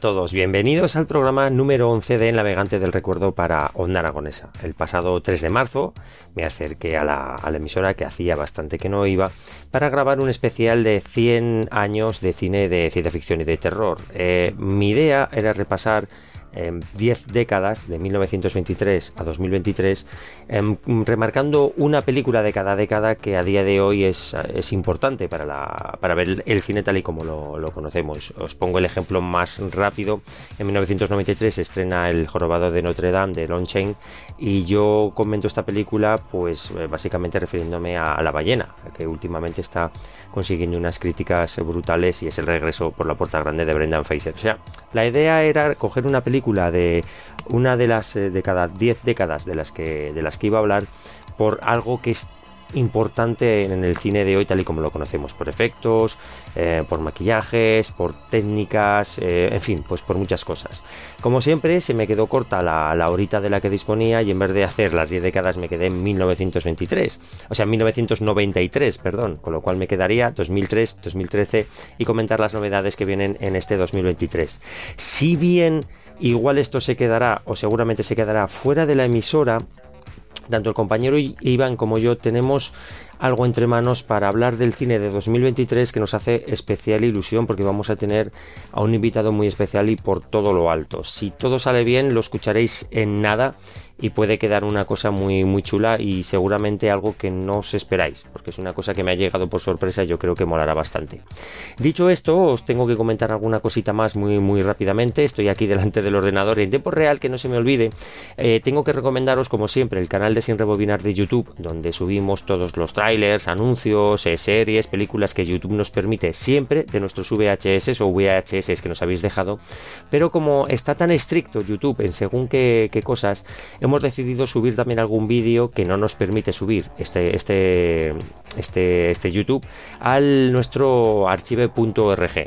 A todos, bienvenidos al programa número 11 de Navegante del Recuerdo para Onda Aragonesa. El pasado 3 de marzo me acerqué a la, emisora que hacía bastante que no iba para grabar un especial de 100 años de cine de ciencia ficción y de terror. Eh, mi idea era repasar 10 décadas, de 1923 a 2023, em, remarcando una película de cada década que a día de hoy es, es importante para, la, para ver el cine tal y como lo, lo, conocemos. Os pongo el ejemplo más rápido. En 1993 se estrena El jorobado de Notre Dame de Lon y yo comento esta película pues eh, básicamente refiriéndome a, La ballena, que últimamente está consiguiendo unas críticas brutales y es el regreso por la puerta grande de Brendan Fraser. O sea, la idea era coger una película de una de las eh, de cada 10 décadas de las que de las que iba a hablar por algo que es importante en el cine de hoy tal y como lo conocemos por efectos eh, por maquillajes por técnicas eh, en fin pues por muchas cosas como siempre se me quedó corta la, la horita de la que disponía y en vez de hacer las 10 décadas me quedé en 1923 o sea 1993 perdón con lo cual me quedaría 2003 2013 y comentar las novedades que vienen en este 2023 si bien Igual esto se quedará o seguramente se quedará fuera de la emisora. Tanto el compañero Iván como yo tenemos algo entre manos para hablar del cine de 2023 que nos hace especial ilusión porque vamos a tener a un invitado muy especial y por todo lo alto. Si todo sale bien lo escucharéis en nada y puede quedar una cosa muy muy chula y seguramente algo que no os esperáis, porque es una cosa que me ha llegado por sorpresa y yo creo que molará bastante. Dicho esto, os tengo que comentar alguna cosita más muy muy rápidamente. Estoy aquí delante del ordenador en tiempo real que no se me olvide. Eh, tengo que recomendaros como siempre el canal de Sin Rebobinar de YouTube, donde subimos todos los trailers, anuncios, eh, series, películas que YouTube nos permite siempre de nuestros VHS o VHS que nos habéis dejado. Pero como está tan estricto YouTube en según qué, cosas, hemos decidido subir también algún vídeo que no nos permite subir este, este, este, este YouTube al nuestro archive.org.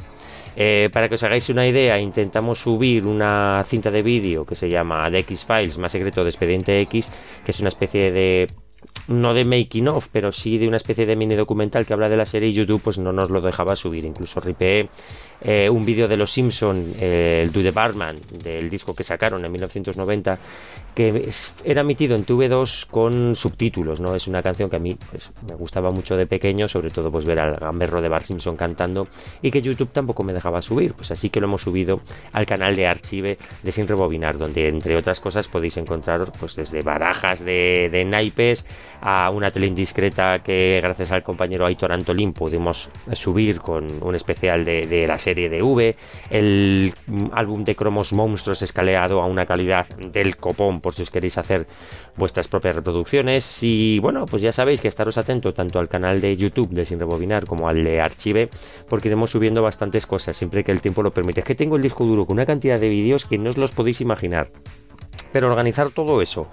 Eh, para que os hagáis una idea, intentamos subir una cinta de vídeo que se llama The X Files, más secreto de Expediente X, que es una especie de no de making of, pero sí de una especie de mini documental que habla de la serie y YouTube pues no nos lo dejaba subir. Incluso ripeé eh, un vídeo de los Simpson, eh, el Do the Barman, del disco que sacaron en 1990, que era emitido en TV2 con subtítulos, ¿no? Es una canción que a mí pues, me gustaba mucho de pequeño, sobre todo pues ver al gamberro de Bar Simpson cantando y que YouTube tampoco me dejaba subir, pues así que lo hemos subido al canal de Archive de Sin Rebobinar, donde entre otras cosas podéis encontrar pues desde barajas de, de naipes a una tele indiscreta que gracias al compañero Aitor Antolín pudimos subir con un especial de, de la serie de V, el álbum de cromos monstruos escaleado a una calidad del copón por si os queréis hacer vuestras propias reproducciones y bueno, pues ya sabéis que estaros atento tanto al canal de YouTube de Sin Rebobinar como al de Archive porque iremos subiendo bastantes cosas siempre que el tiempo lo permite. Es que tengo el disco duro con una cantidad de vídeos que no os los podéis imaginar. Pero organizar todo eso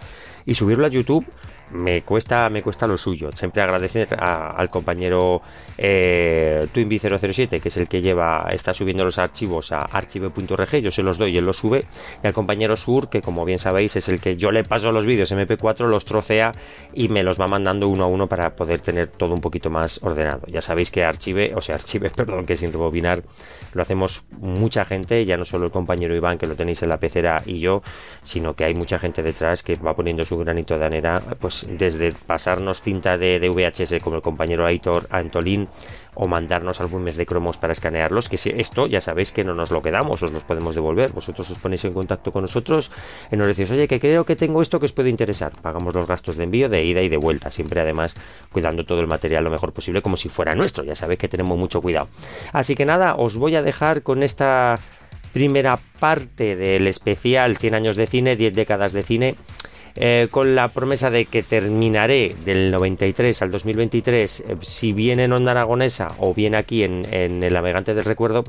y subirlo a YouTube me cuesta, me cuesta lo suyo. Siempre agradecer al compañero eh, Twinbee007, que es el que lleva, está subiendo los archivos a archive.org, yo se los doy y él los sube, y al compañero Sur, que como bien sabéis es el que yo le paso los vídeos MP4, los trocea y me los va mandando uno a uno para poder tener todo un poquito más ordenado. Ya sabéis que archive, o sea, archive, perdón, que sin rebobinar lo hacemos mucha gente, ya no solo el compañero Iván, que lo tenéis en la pecera y yo, sino que hay mucha gente detrás que va poniendo su granito de arena, pues desde pasarnos cinta de, VHS como el compañero Aitor Antolín o mandarnos álbumes de cromos para escanearlos, que si esto ya sabéis que no nos lo quedamos, os los podemos devolver. Vosotros os ponéis en contacto con nosotros y nos decís, oye, que creo que tengo esto que os puede interesar. Pagamos los gastos de envío de ida y de vuelta, siempre además cuidando todo el material lo mejor posible como si fuera nuestro. Ya sabéis que tenemos mucho cuidado. Así que nada, os voy a dejar con esta primera parte del especial 100 años de cine, 10 décadas de cine eh, con la promesa de que terminaré del 93 al 2023, eh, si bien en Onda Aragonesa o bien aquí en, en el Navegante del Recuerdo,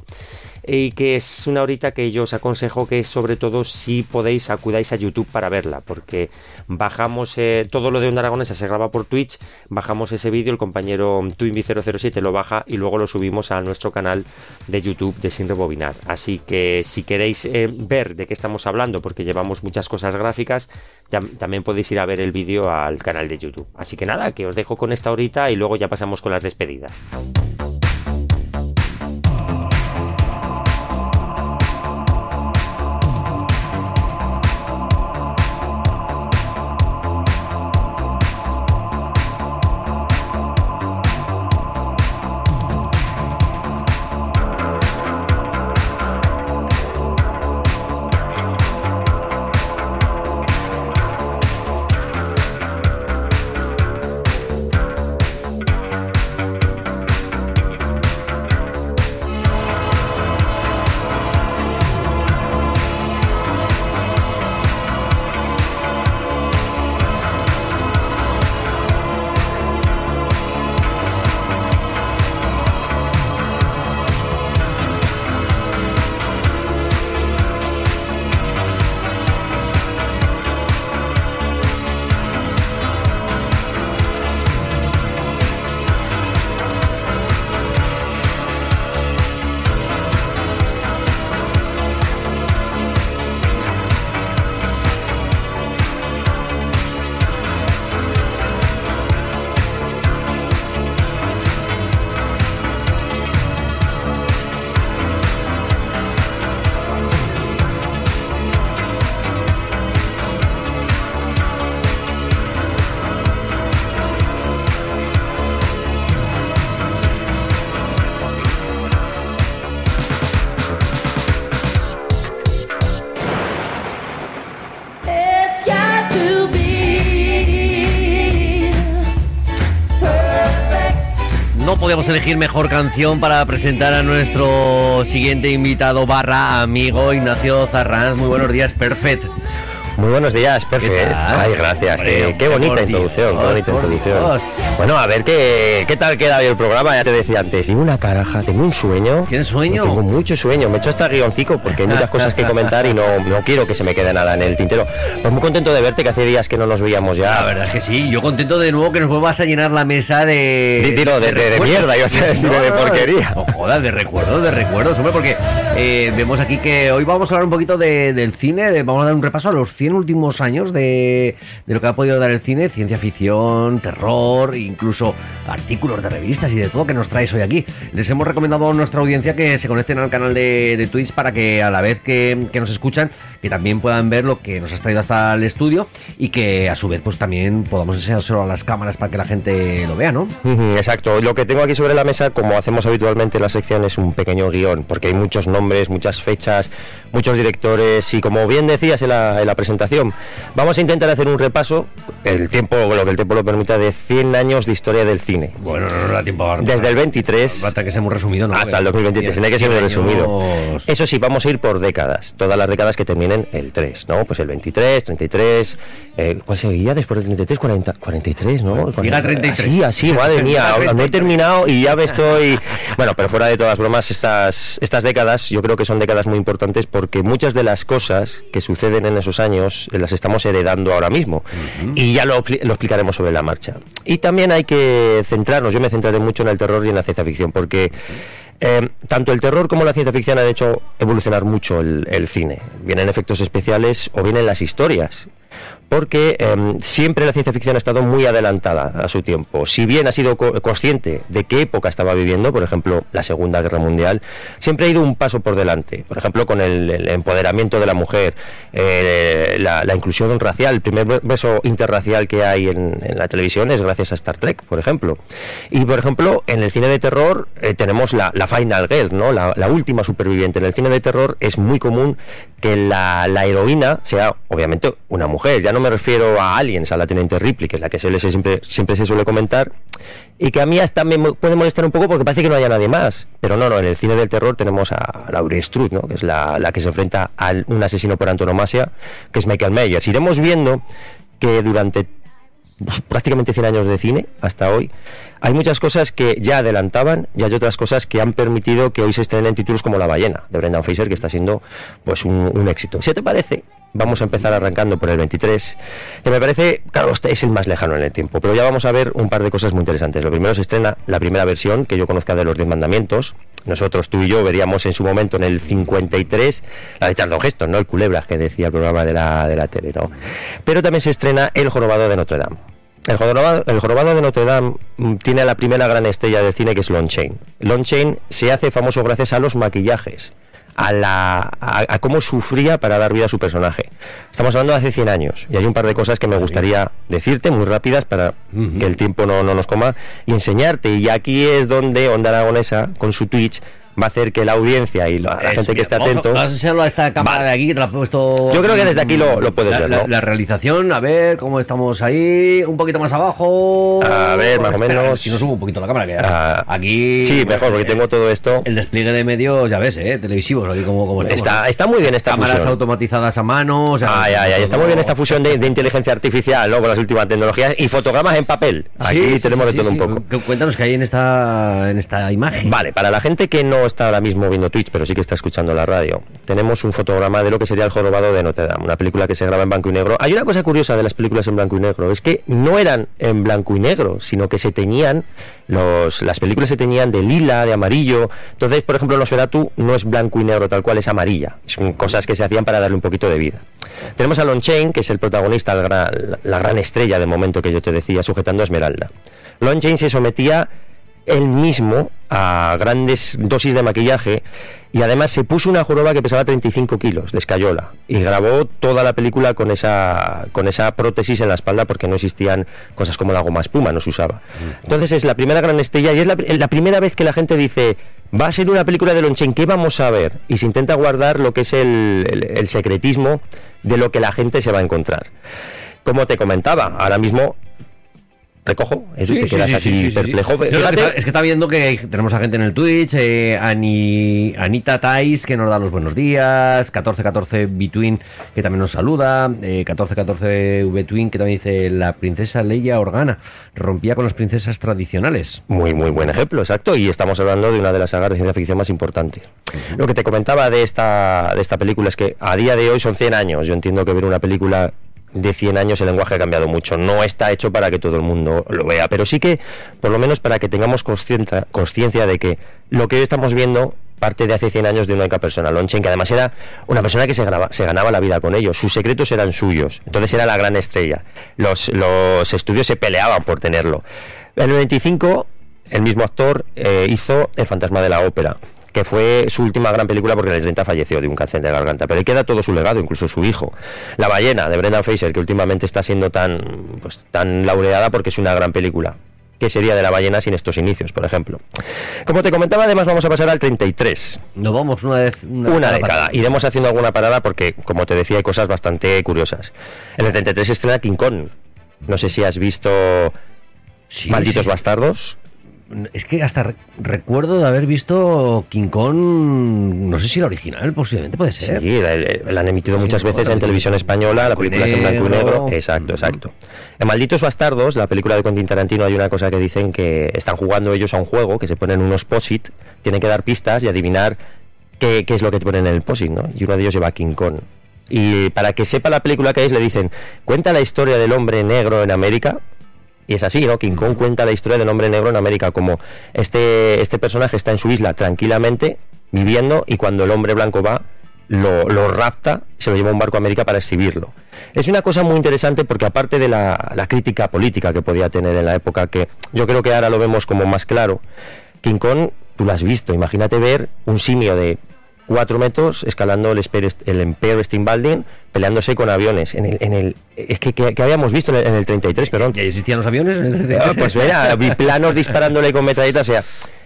y que es una horita que yo os aconsejo que sobre todo si podéis acudáis a YouTube para verla, porque bajamos eh, todo lo de Onda Aragonesa se graba por Twitch, bajamos ese vídeo, el compañero Twinbee007 lo baja y luego lo subimos a nuestro canal de YouTube de Sin Rebobinar. Así que si queréis eh, ver de qué estamos hablando, porque llevamos muchas cosas gráficas, también podéis ir a ver el vídeo al canal de YouTube. Así que nada, que os dejo con esta horita y luego ya pasamos con las despedidas. No podíamos elegir mejor canción para presentar a nuestro siguiente invitado barra amigo Ignacio Zarranz. Muy buenos días, perfect. Muy buenos días, perfecto. Ay, gracias. qué, bonita introducción, qué bonita introducción. Bueno, a ver qué, qué tal queda hoy el programa. Ya te decía antes, tengo una caraja, tengo un sueño. ¿Tienes sueño? Tengo mucho sueño. Me he hecho hasta guioncico porque hay muchas cosas que comentar y no, no quiero que se me quede nada en el tintero. Pues muy contento de verte, que hace días que no nos veíamos ya. La verdad es que sí. Yo contento de nuevo que nos vuelvas a llenar la mesa de. De tiro, de, de, mierda, iba a decir, de porquería. No, jodas, de recuerdos, de recuerdos, hombre, porque eh, vemos aquí que hoy vamos a hablar un poquito de, del cine, vamos a dar un repaso a los 100 últimos años de, lo que ha podido dar el cine, ciencia ficción, terror, incluso artículos de revistas y de todo que nos traes hoy aquí. Les hemos recomendado a nuestra audiencia que se conecten al canal de, Twitch para que a la vez que, nos escuchan, que también puedan ver lo que nos has traído hasta el estudio y que a su vez pues también podamos enseñárselo a las cámaras para que la gente lo vea, ¿no? Exacto. Lo que tengo aquí sobre la mesa, como hacemos habitualmente en la sección, es un pequeño guion, porque hay muchos nombres, muchas fechas, muchos directores y como bien decías en la, en la presentación, Vamos a intentar hacer un repaso, el tiempo, lo que el tiempo lo permita, de 100 años de historia del cine. Bueno, no da tiempo ahora. Desde el 23 hasta que se hemos resumido, ¿no? Hasta el 2023, tiene que ser muy resumido. Eso sí, vamos a ir por décadas, todas las décadas que terminen el 3, ¿no? Pues el 23, 33, eh, ¿cuál seguía después del 33? 40, 43, ¿no? Llega 33. Así, así, madre mía, no he terminado y ya me estoy... Bueno, pero fuera de todas bromas, estas, estas décadas yo creo que son décadas muy importantes porque muchas de las cosas que suceden en esos años las estamos heredando ahora mismo. Y ya lo, lo, explicaremos sobre la marcha. Y también hay que centrarnos, yo me centraré mucho en el terror y en la ciencia ficción, porque... Eh, tanto el terror como la ciencia ficción han hecho evolucionar mucho el, cine. Vienen efectos especiales o vienen las historias porque em, siempre la ciencia ficción ha estado muy adelantada a su tiempo. Si bien ha sido consciente de qué época estaba viviendo, por ejemplo, la Segunda Guerra Mundial, siempre ha ido un paso por delante. Por ejemplo, con el, empoderamiento de la mujer, eh, la, inclusión racial, el primer beso interracial que hay en, la televisión es gracias a Star Trek, por ejemplo. Y, por ejemplo, en el cine de terror eh, tenemos la, Final Girl, ¿no? La, última superviviente. En el cine de terror es muy común que la, la heroína sea, obviamente, una mujer. Ya no me refiero a Aliens, a la teniente Ripley, que es la que siempre, se suele comentar, y que a mí hasta me puede molestar un poco porque parece que no haya nadie más. Pero no, no, en el cine del terror tenemos a Laurie Strode, ¿no? que es la, la, que se enfrenta a un asesino por antonomasia, que es Michael Myers. Iremos viendo que durante prácticamente 100 años de cine hasta hoy, hay muchas cosas que ya adelantaban y hay otras cosas que han permitido que hoy se estrenen títulos como La ballena de Brendan Fraser, que está siendo pues un, un éxito. ¿Si te parece? Vamos a empezar arrancando por el 23, que me parece, claro, este es el más lejano en el tiempo, pero ya vamos a ver un par de cosas muy interesantes. Lo primero se estrena la primera versión que yo conozca de los Diez Mandamientos. Nosotros, tú y yo, veríamos en su momento en el 53 la de Charlton Heston, ¿no? El Culebra, que decía el programa de la, de la tele, ¿no? Pero también se estrena El Jorobado de Notre Dame. El jorobado, de Notre Dame mm, tiene a la primera gran estrella del cine que es Lon Chain. Lon Chain se hace famoso gracias a los maquillajes a, la, a, cómo sufría para dar vida a su personaje. Estamos hablando de hace 100 años y hay un par de cosas que me gustaría decirte muy rápidas para que el tiempo no, no nos coma y enseñarte. Y aquí es donde Onda Aragonesa, con su Twitch, va a hacer que la audiencia y la, gente que esté atento. Vamos a a esta cámara de aquí, te la he puesto. Yo creo que desde aquí lo, puedes ver. ¿no? La, realización, a ver cómo estamos ahí, un poquito más abajo. A ver, más o menos. Si no subo un poquito la cámara, que ah, aquí. Sí, mejor, porque tengo todo esto. El despliegue de medios, ya ves, ¿eh? televisivos, aquí como, como está, está muy bien esta Cámaras automatizadas a mano. O sea, ay, ay, ay, está muy bien esta fusión de, inteligencia artificial, ¿no? Con las últimas tecnologías y fotogramas en papel. Aquí tenemos de todo un poco. Cuéntanos qué hay en esta, en esta imagen. Vale, para la gente que no está ahora mismo viendo Twitch, pero sí que está escuchando la radio, tenemos un fotograma de lo que sería El Jorobado de Notre Dame, una película que se graba en blanco y negro. Hay una cosa curiosa de las películas en blanco y negro, es que no eran en blanco y negro, sino que se tenían, los, las películas se tenían de lila, de amarillo. Entonces, por ejemplo, Nosferatu no es blanco y negro tal cual, es amarilla. Son cosas que se hacían para darle un poquito de vida. Tenemos a Lon Chain, que es el protagonista, la gran estrella de momento que yo te decía, sujetando a Esmeralda. Lon Chain se sometía él mismo a grandes dosis de maquillaje y además se puso una joroba que pesaba 35 kilos de escayola y grabó toda la película con esa, con esa prótesis en la espalda porque no existían cosas como la goma espuma, no se usaba. Entonces es la primera gran estrella y es la, primera vez que la gente dice va a ser una película de Lonchen, ¿qué vamos a ver? Y se intenta guardar lo que es el secretismo de lo que la gente se va a encontrar. Como te comentaba, ahora mismo recojo, eso te quedas así perplejo. Es que está viendo que tenemos a gente en el Twitch, eh, Anita Tais, que nos da los buenos días, 1414 Between, que también nos saluda, 1414 V Twin, que también dice la princesa Leia Organa, rompía con las princesas tradicionales. Muy, muy buen ejemplo, exacto, y estamos hablando de una de las sagas de ciencia ficción más importantes. Lo que te comentaba de esta, de esta película es que a día de hoy son 100 años, yo entiendo que ver una película de 100 años el lenguaje ha cambiado mucho. No está hecho para que todo el mundo lo vea, pero sí que, por lo menos, para que tengamos conciencia de que lo que hoy estamos viendo parte de hace 100 años de una única persona, Lonchen, que además era una persona que se, ganaba la vida con ellos. Sus secretos eran suyos. Entonces era la gran estrella. Los, los estudios se peleaban por tenerlo. En el 95, el mismo actor eh, hizo El fantasma de la ópera que fue su última gran película porque en el 30 falleció de un cáncer de garganta, pero ahí queda todo su legado, incluso su hijo. La ballena de Brendan Fraser, que últimamente está siendo tan, pues, tan laureada porque es una gran película. ¿Qué sería de la ballena sin estos inicios, por ejemplo? Como te comentaba, además vamos a pasar al 33. Nos vamos una vez. Una, década. Iremos haciendo alguna parada porque, como te decía, hay cosas bastante curiosas. En el 33 estrena King Kong. No sé si has visto Malditos Bastardos es que hasta recuerdo de haber visto King Kong, no sé si la original, posiblemente puede ser. Sí, la, han emitido muchas veces en televisión española, la película es en blanco y negro. Exacto, exacto. En Malditos Bastardos, la película de Quentin Tarantino, hay una cosa que dicen que están jugando ellos a un juego, que se ponen unos posit, tienen que dar pistas y adivinar qué, es lo que te ponen en el posit, ¿no? Y uno de ellos lleva King Kong. Y para que sepa la película que es, le dicen, cuenta la historia del hombre negro en América, y es así, ¿no? King Kong cuenta la historia del hombre negro en América, como este, este personaje está en su isla tranquilamente, viviendo, y cuando el hombre blanco va, lo, lo rapta, se lo lleva a un barco a América para exhibirlo. Es una cosa muy interesante porque aparte de la, la crítica política que podía tener en la época, que yo creo que ahora lo vemos como más claro, King Kong, tú lo has visto, imagínate ver un simio de cuatro metros escalando el, el Empire Steam Building, peleándose con aviones. En el, en el, es que, que, habíamos visto en el, 33, perdón. ¿Ya existían los aviones? Ah, pues mira, planos disparándole con metralletas. O sea,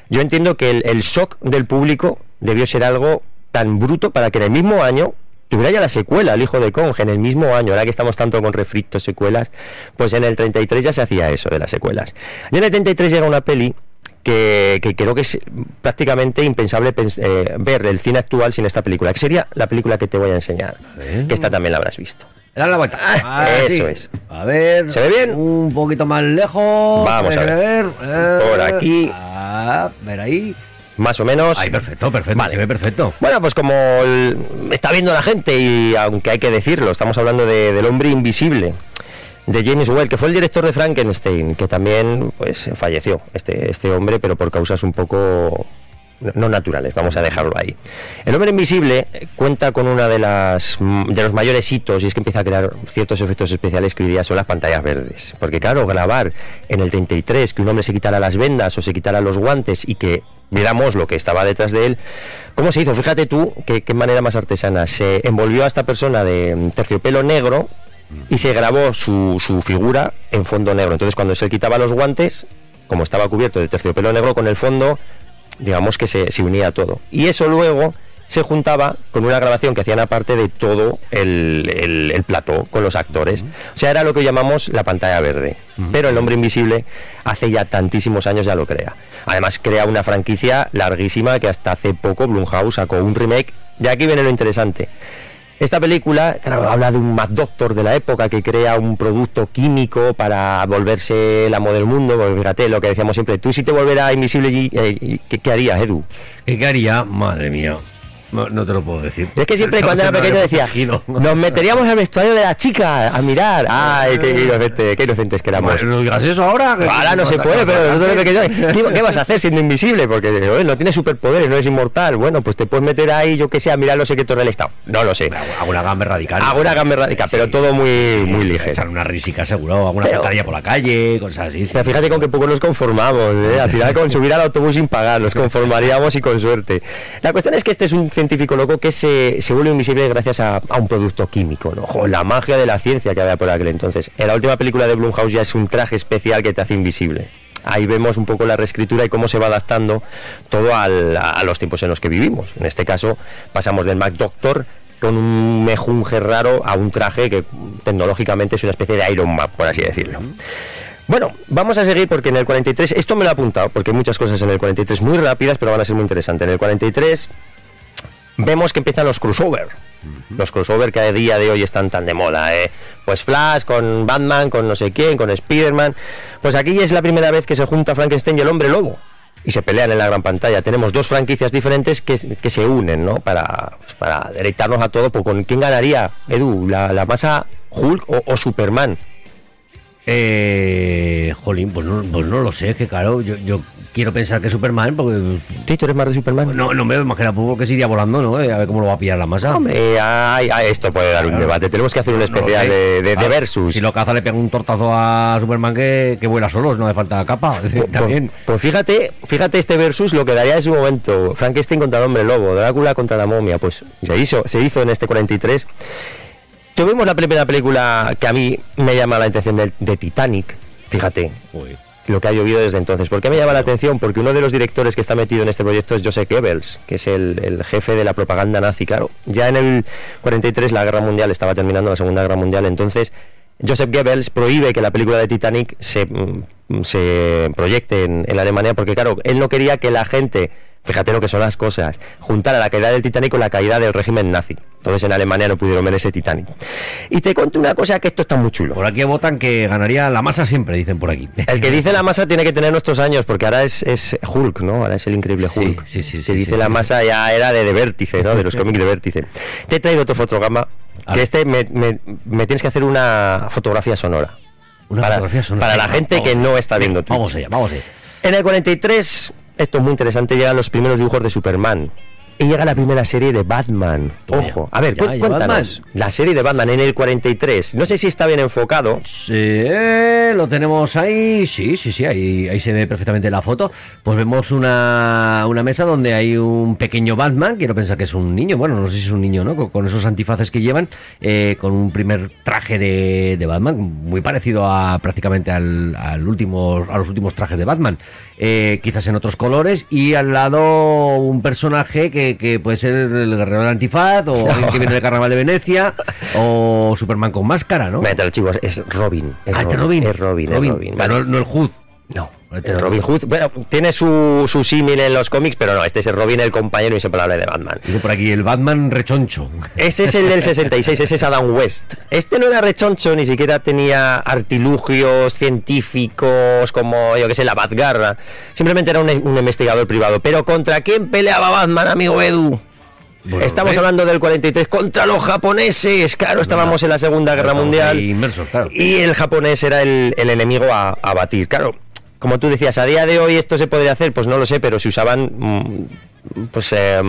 yo entiendo que el, shock del público debió ser algo tan bruto para que en el mismo año tuviera ya la secuela, el hijo de Kong, en el mismo año, ahora que estamos tanto con refritos, secuelas, pues en el 33 ya se hacía eso de las secuelas. Y en el 33 llega una peli que, creo que es prácticamente impensable eh, ver el cine actual sin esta película, que sería la película que te voy a enseñar, que esta también la habrás visto. Dale la vuelta. Ah, eso es. A ver. ¿Se ve bien? Un poquito más lejos. Vamos a ver. Por aquí. A ver ahí. Más o menos. Ay, perfecto, perfecto. Se ve perfecto. Bueno, pues como está viendo la gente, y aunque hay que decirlo, estamos hablando de, del hombre invisible de James Well, que fue el director de Frankenstein, que también pues falleció este, este hombre, pero por causas un poco no naturales, vamos a dejarlo ahí. El hombre invisible cuenta con una de las de los mayores hitos y es que empieza a crear ciertos efectos especiales que hoy día son las pantallas verdes, porque claro, grabar en el 33 que un hombre se quitara las vendas o se quitara los guantes y que miramos lo que estaba detrás de él. ¿Cómo se hizo? Fíjate tú qué, qué manera más artesana. Se envolvió a esta persona de terciopelo negro y se grabó su, su figura en fondo negro. Entonces cuando se quitaba los guantes, como estaba cubierto de terciopelo negro con el fondo, digamos que se, se unía todo. Y eso luego se juntaba con una grabación que hacían aparte de todo el, el, plató con los actores. O sea, era lo que llamamos la pantalla verde. Pero el hombre invisible hace ya tantísimos años ya lo crea. Además crea una franquicia larguísima que hasta hace poco Blumhouse sacó un remake. Y aquí viene lo interesante. Esta película habla de un Mad Doctor de la época que crea un producto químico para volverse el amo del mundo. Pues fíjate lo que decíamos siempre, tú si te volvieras invisible, eh, ¿qué, qué harías, Edu? ¿Qué haría? Madre mía. No, te lo puedo decir. Es que siempre cuando era pequeño decía, nos meteríamos al vestuario de la chica a mirar. Ay, qué, inocente, qué inocentes que éramos. Bueno, gracioso ahora. Ahora no se puede, pero nosotros de pequeños, ¿qué, vas a hacer siendo invisible? Porque no tienes superpoderes, no eres inmortal. Bueno, pues te puedes meter ahí, yo que sé, a mirar los secretos del Estado. No lo sé. Hago una gamba radical. Hago una gamba radical, pero todo muy, muy ligero. Echar una risica seguro, alguna pantalla por la calle, cosas así. Pero fíjate con qué poco nos conformamos. ¿eh? Al final con subir al autobús sin pagar, nos conformaríamos y con suerte. La cuestión es que este es un científico loco que se se, vuelve invisible gracias a, un producto químico, ¿no? la magia de la ciencia que había por aquel entonces. En la última película de Blumhouse ya es un traje especial que te hace invisible. Ahí vemos un poco la reescritura y cómo se va adaptando todo a los tiempos en los que vivimos. En este caso pasamos del Mac Doctor con un mejunje raro a un traje que tecnológicamente es una especie de Iron Man, por así decirlo. Bueno, vamos a seguir porque en el 43, esto me lo he apuntado, porque hay muchas cosas en el 43 muy rápidas, pero van a ser muy interesantes. En el 43 vemos que empiezan los crossover. Los crossover que a día de hoy están tan de moda, ¿eh? Pues Flash con Batman, con no sé quién, con Spider-Man. Pues aquí es la primera vez que se junta Frankenstein y el hombre lobo. Y se pelean en la gran pantalla. Tenemos dos franquicias diferentes que, que se unen, ¿no? Para, pues, para deleitarnos a todo. Pues, ¿Con quién ganaría, Edu? ¿La, la masa Hulk o, o Superman? Eh, jolín, pues no, pues no lo sé, que claro, yo, yo quiero pensar que Superman, porque Sí, tú eres más de Superman. no, no me imagino poco que se iría volando, ¿no? Eh, a ver cómo lo va a pillar la masa. Hombre, ay, ay, esto puede dar un debate. Tenemos que hacer un especial de, de- de Claro, versus. Si lo caza le pega un tortazo a Superman que, que vuela solos, no hace falta capa. Pues- También. Pues fíjate, fíjate este versus lo que daría en su momento. Frankenstein contra el hombre lobo, Drácula contra la momia. Pues se hizo, se hizo en este 43. Tuvimos la primera película que a mí me llama la atención de, de Titanic. Fíjate Uy. Lo que ha llovido desde entonces. ¿Por qué me llama la atención? Porque uno de los directores que está metido en este proyecto es Joseph Goebbels, que es el, el jefe de la propaganda nazi. Claro, ya en el 43 la guerra mundial estaba terminando, la segunda guerra mundial, entonces Joseph Goebbels prohíbe que la película de Titanic se, mm, se proyecte en, en Alemania porque, claro, él no quería que la gente, fíjate lo que son las cosas, juntara la caída del Titanic con la caída del régimen nazi. Entonces en Alemania no pudieron ver ese Titanic. Y te cuento una cosa que esto está muy chulo. Por aquí votan que ganaría la masa siempre, dicen por aquí. El que dice la masa tiene que tener nuestros años, porque ahora es, es Hulk, ¿no? Ahora es el increíble Hulk. sí, sí, sí, dice sí. la masa ya era de, de vértice, ¿no? De los cómics de vértice. Te he traído otro fotograma, A que este me, me- me tienes que hacer una fotografía sonora. Una para, fotografía sonora. para la gente que no está viendo Twitch. Vamos allá, vamos allá. En el 43, esto es muy interesante, llegan los primeros dibujos de Superman. Y llega la primera serie de Batman. Ojo, a ver, Ya, cu- ya, cuéntanos. La serie de Batman en el 43. No sé si está bien enfocado. Sí, lo tenemos ahí. Sí, sí, sí, ahí, ahí se ve perfectamente la foto. Pues vemos una, una mesa donde hay un pequeño Batman. Quiero pensar que es un niño. Bueno, no sé si es un niño, ¿no? Con, con esos antifaces que llevan. eh, con un primer traje de, de Batman. Muy parecido a prácticamente al, al último, a los últimos trajes de Batman. Eh, quizás en otros colores. Y al lado un personaje que, que puede ser el guerrero del antifaz. O alguien que viene del carnaval de Venecia. O Superman con máscara, ¿no? Mételo, chicos, es Robin. Es Ah, este Robin. Es Robin, es Robin. Vale. no, no el Hood. No, el. Robin Hood. Bueno, tiene su, su símil en los cómics, pero no, este es el Robin, el compañero inseparable de Batman. Dice por aquí el Batman rechoncho. Ese es el del 66, ese es Adam West. Este no era rechoncho, ni siquiera tenía artilugios científicos como, yo que sé, la Batgarra. Simplemente era un, un investigador privado. Pero ¿contra quién peleaba Batman, amigo Edu? Bueno, Estamos ¿eh? hablando del 43 contra los japoneses. Claro, estábamos en la Segunda Guerra Mundial. inmersos, claro. Y el japonés era el, el enemigo a, a batir. Claro, como tú decías, a día de hoy esto se podría hacer, pues no lo sé, pero se usaban mm, pues, eh,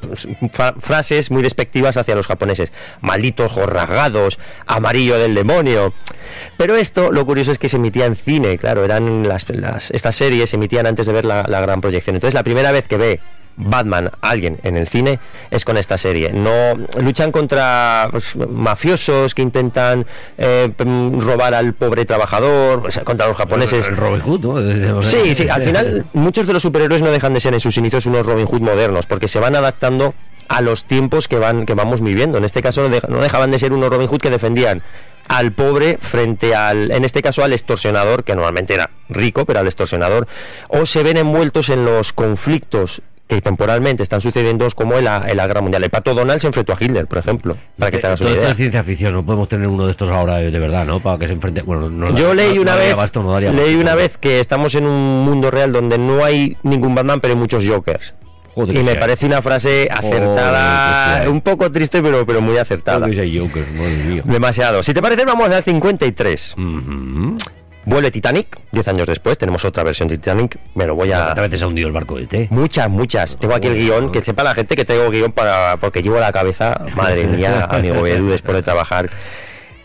pues, fra- frases muy despectivas hacia los japoneses. Malditos jorragados, amarillo del demonio. Pero esto, lo curioso es que se emitía en cine, claro, eran las, las- estas series se emitían antes de ver la, la gran proyección. Entonces la primera vez que ve Batman, alguien en el cine, es con esta serie. No luchan contra pues, mafiosos que intentan eh, robar al pobre trabajador, contra los japoneses. El Robin Hood, ¿no? Sí, sí, al final muchos de los superhéroes no dejan de ser en sus inicios unos Robin Hood modernos, porque se van adaptando a los tiempos que van que vamos viviendo. En este caso no dejaban de ser unos Robin Hood que defendían al pobre frente al, en este caso al extorsionador, que normalmente era rico, pero al extorsionador, o se ven envueltos en los conflictos que temporalmente están sucediendo como en la, en la Guerra Mundial. El Pato Donald se enfrentó a Hitler, por ejemplo, para que te hagas una esto idea. es ciencia ficción, no podemos tener uno de estos ahora de verdad, ¿no? Para que se enfrente. Bueno, no, Yo leí no una vez, no leí una vez que estamos en un mundo real donde no hay ningún Batman, pero hay muchos Jokers. Joder, y me parece una frase acertada, un poco triste, pero, pero muy acertada. Joder, Jokers, madre mía. Demasiado. Si te parece, vamos al 53. Ujú. Vuelve Titanic, 10 años después, tenemos otra versión de Titanic. Me lo voy a. ¿Cuántas veces ha hundido el barco este? Muchas, muchas. Tengo aquí el guion, que sepa la gente que tengo guion para porque llevo la cabeza, madre mía, amigo Edu, después de trabajar.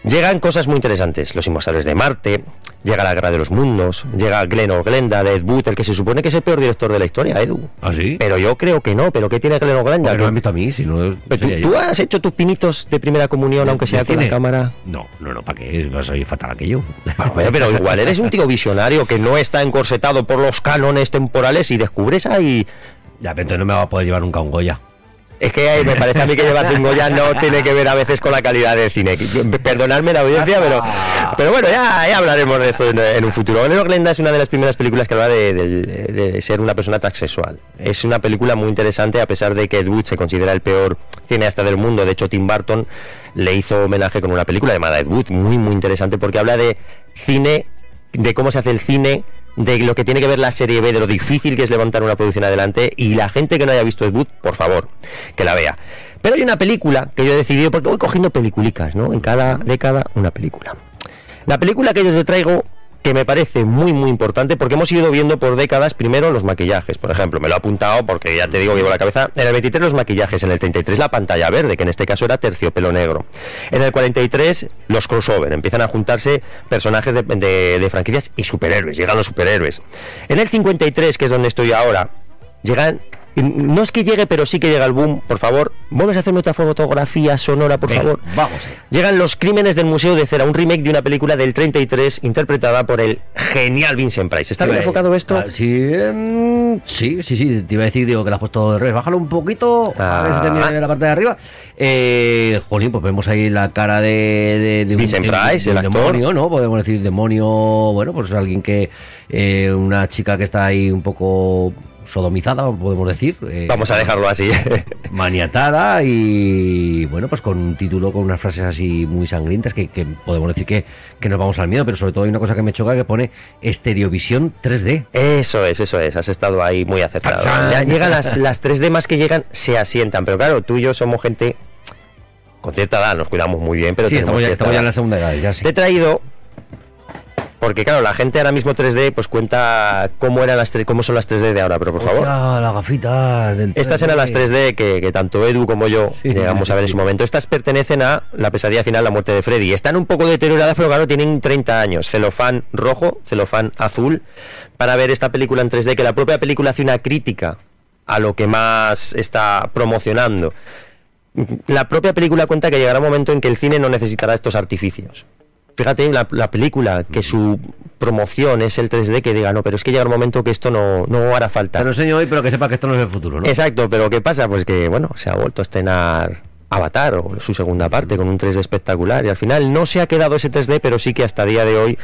Llegan cosas muy interesantes, los inmortales de Marte, llega la guerra de los mundos, llega Glenn Glenda de Ed Wood, el que se supone que es el peor director de la historia, Edu. ¿Ah, sí? Pero yo creo que no, pero ¿qué tiene Glenn Glenda? Porque no me han visto a mí, si no. Pero ¿Tú, has hecho tus pinitos de primera comunión, aunque sea ¿De con la cámara? No, no, no, ¿para qué? Va a salir fatal aquello. Bueno, pero igual eres un tío visionario que no está encorsetado por los cánones temporales y descubres ahí. Ya, pero entonces no me va a poder llevar nunca un Goya. Es que me parece a mí que llevarse un Goya no tiene que ver a veces con la calidad del cine. Perdonadme la audiencia, pero, pero bueno, ya, hablaremos de esto en, un futuro. Olero Glenda es una de las primeras películas que habla de, ser una persona transexual. Es una película muy interesante, a pesar de que Ed Wood se considera el peor cineasta del mundo. De hecho, Tim Burton le hizo homenaje con una película llamada Ed Wood, muy, muy interesante, porque habla de cine, de cómo se hace el cine de lo que tiene que ver la serie B, de lo difícil que es levantar una producción adelante y la gente que no haya visto boot, por favor, que la vea. Pero hay una película que yo he decidido, porque voy cogiendo peliculicas, ¿no? En cada década una película. La película que yo te traigo que me parece muy muy importante porque hemos ido viendo por décadas primero los maquillajes, por ejemplo, me lo he apuntado porque ya te digo, llevo la cabeza, en el 23 los maquillajes, en el 33 la pantalla verde, que en este caso era terciopelo negro. En el 43 los crossover, empiezan a juntarse personajes de, de franquicias y superhéroes, llegan los superhéroes. En el 53, que es donde estoy ahora, llegan no es que llegue, pero sí que llega el boom. Por favor, ¿vuelves a hacerme otra fotografía sonora, por favor? Vamos. Llegan Los Crímenes del Museo de Cera, un remake de una película del 33 interpretada por el genial Vincent Price. ¿Está bien enfocado esto? Ah, sí, sí, sí, sí. Te iba a decir, digo, que la has puesto de revés. Bájalo un poquito, a ver si termina ah. la parte de arriba. Eh, jolín, pues vemos ahí la cara de, de, Vincent Price, el actor. demonio, ¿no? Podemos decir demonio, bueno, pues alguien que, eh, una chica que está ahí un poco sodomizada, podemos decir. Eh, Vamos a dejarlo así. maniatada y, bueno, pues con un título, con unas frases así muy sangrientas que, podemos decir que, que, nos vamos al miedo, pero sobre todo hay una cosa que me choca que pone Estereovisión 3D. Eso es, eso es, has estado ahí muy acertado. Ya llegan las, las 3D más que llegan, se asientan, pero claro, tú y yo somos gente con cierta edad, nos cuidamos muy bien, pero tenemos estamos ya, en la segunda edad, ya sí. Te he traído porque claro, la gente ahora mismo 3D pues cuenta cómo eran las cómo son las 3D de ahora, pero por favor. la gafita del Estas eran las 3D que, tanto Edu como yo llegamos a ver en su momento. Estas pertenecen a La pesadilla final, la muerte de Freddy. Están un poco deterioradas, pero claro, tienen 30 años. Celofán rojo, celofán azul, para ver esta película en 3D, que la propia película hace una crítica a lo que más está promocionando. La propia película cuenta que llegará un momento en que el cine no necesitará estos artificios fíjate, la, la, película, que su promoción es el 3D, que diga, no, pero es que llega un momento que esto no, no hará falta. Te lo enseño hoy, pero que sepa que esto no es el futuro, ¿no? Exacto, pero ¿qué pasa? Pues que, bueno, se ha vuelto a estrenar Avatar o su segunda parte con un 3D espectacular y al final no se ha quedado ese 3D pero sí que hasta día de hoy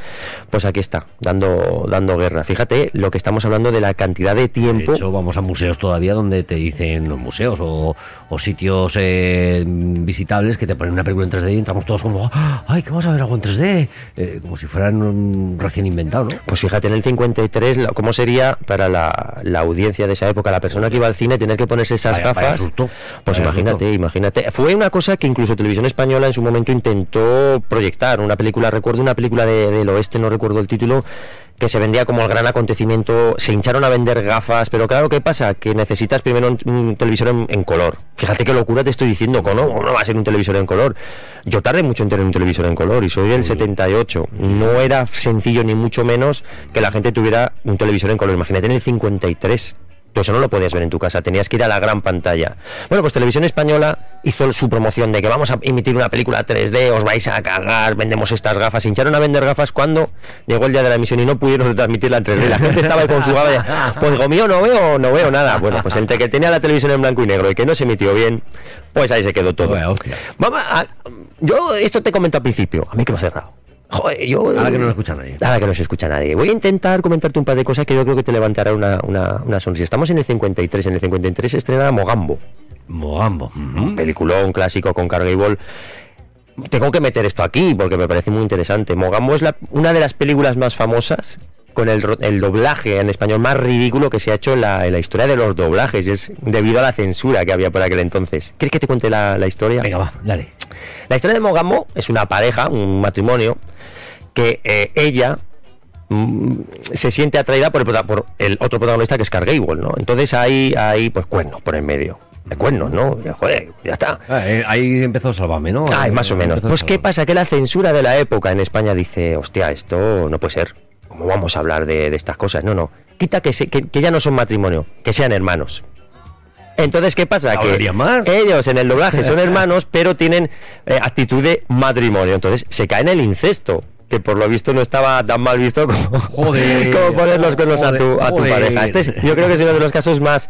pues aquí está dando dando guerra fíjate lo que estamos hablando de la cantidad de tiempo de hecho, vamos a museos todavía donde te dicen los museos o, sitios eh, visitables que te ponen una película en 3D y entramos todos como ay que vamos a ver algo en 3D eh, como si fueran un recién inventado ¿no? pues fíjate en el 53 cómo sería para la, la audiencia de esa época la persona que iba al cine tener que ponerse esas gafas pues imagínate imagínate fue una cosa que incluso Televisión Española en su momento intentó proyectar. Una película, recuerdo una película de, del oeste, no recuerdo el título, que se vendía como el gran acontecimiento, se hincharon a vender gafas, pero claro, ¿qué pasa? Que necesitas primero un, televisor en, color. Fíjate qué locura te estoy diciendo, ¿no? no va a ser un televisor en color? Yo tardé mucho en tener un televisor en color y soy del 78. No era sencillo ni mucho menos que la gente tuviera un televisor en color. Imagínate en el 53 eso no lo podías ver en tu casa, tenías que ir a la gran pantalla. Bueno, pues Televisión Española hizo su promoción de que vamos a emitir una película 3D, os vais a cagar, vendemos estas gafas. hincharon a vender gafas cuando llegó el día de la emisión y no pudieron transmitirla en 3D. La gente estaba con su de, pues digo, mío, no veo, no veo nada. Bueno, pues entre que tenía la televisión en blanco y negro y que no se emitió bien, pues ahí se quedó todo. Vamos yo esto te comento al principio, a mí que me ha cerrado. Joder, yo, ahora que no lo escucha nadie. Ahora que no se escucha nadie. Voy a intentar comentarte un par de cosas que yo creo que te levantará una, una, sonrisa. Estamos en el 53. En el 53 se estrena Mogambo. Mogambo. Un peliculón clásico con Cargable. Tengo que meter esto aquí porque me parece muy interesante. Mogambo es la, una de las películas más famosas con el, el, doblaje en español más ridículo que se ha hecho en la, en la, historia de los doblajes. Es debido a la censura que había por aquel entonces. ¿Quieres que te cuente la, la historia? Venga, va, dale. La historia de Mogambo es una pareja, un matrimonio, que eh, ella mm, se siente atraída por el, por el otro protagonista que es Cargable, ¿no? Entonces hay, hay pues cuernos por el medio. De cuernos, ¿no? Joder, ya está. Ah, eh, ahí empezó Salvame, ¿no? Ah, más o menos. Pues ¿qué pasa? Que la censura de la época en España dice, hostia, esto no puede ser. ¿Cómo vamos a hablar de, estas cosas? No, no. Quita que, que, ya no son matrimonio, que sean hermanos. Entonces, ¿qué pasa? Que ellos en el doblaje son hermanos, pero tienen eh, actitud de matrimonio. Entonces, se cae en el incesto que por lo visto no estaba tan mal visto como, como poner los cuernos a tu, a tu pareja. Este yo creo que es uno de los casos más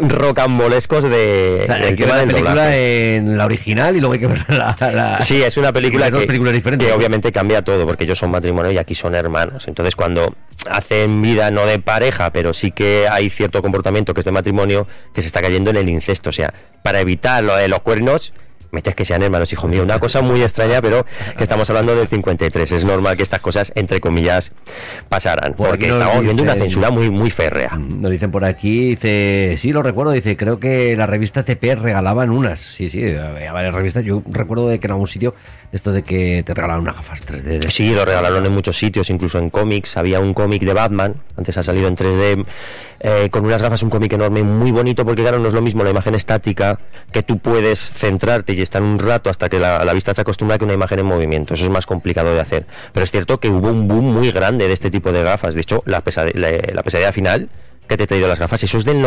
rocambolescos de, O sea, del tema del película doblaje. en la original y luego hay que ver la. la- Sí, es una película que, que obviamente cambia todo, porque ellos son matrimonio y aquí son hermanos. Entonces, cuando hacen vida no de pareja, pero sí que hay cierto comportamiento que es de matrimonio, que se está cayendo en el incesto. O sea, para evitar lo de los cuernos, metes que sean hermanos, hijo mío. Una cosa muy extraña, pero que estamos hablando del 53. Es normal que estas cosas, entre comillas, pasaran, Por porque estamos viendo una censura muy, muy férrea. Nos dicen por aquí, dice, sí, lo recuerdo, dice, creo que la revista TP regalaban unas. Sí, sí, había varias revistas. Yo recuerdo de que en algún sitio, esto de que te regalaban unas gafas 3D. de- Sí, lo regalaron en muchos sitios, incluso en cómics. Había un cómic de Batman, antes ha salido en 3D, eh, con unas gafas, un cómic enorme, muy bonito, porque claro, no es lo mismo la imagen estática, que tú puedes centrarte y estar un rato hasta que la, vista se acostumbra que una imagen en movimiento. Eso es más complicado de hacer. Pero es cierto que hubo un boom muy grande de este tipo de gafas. De hecho, la, pesade- la, la pesadilla final que te he traído las gafas, eso es del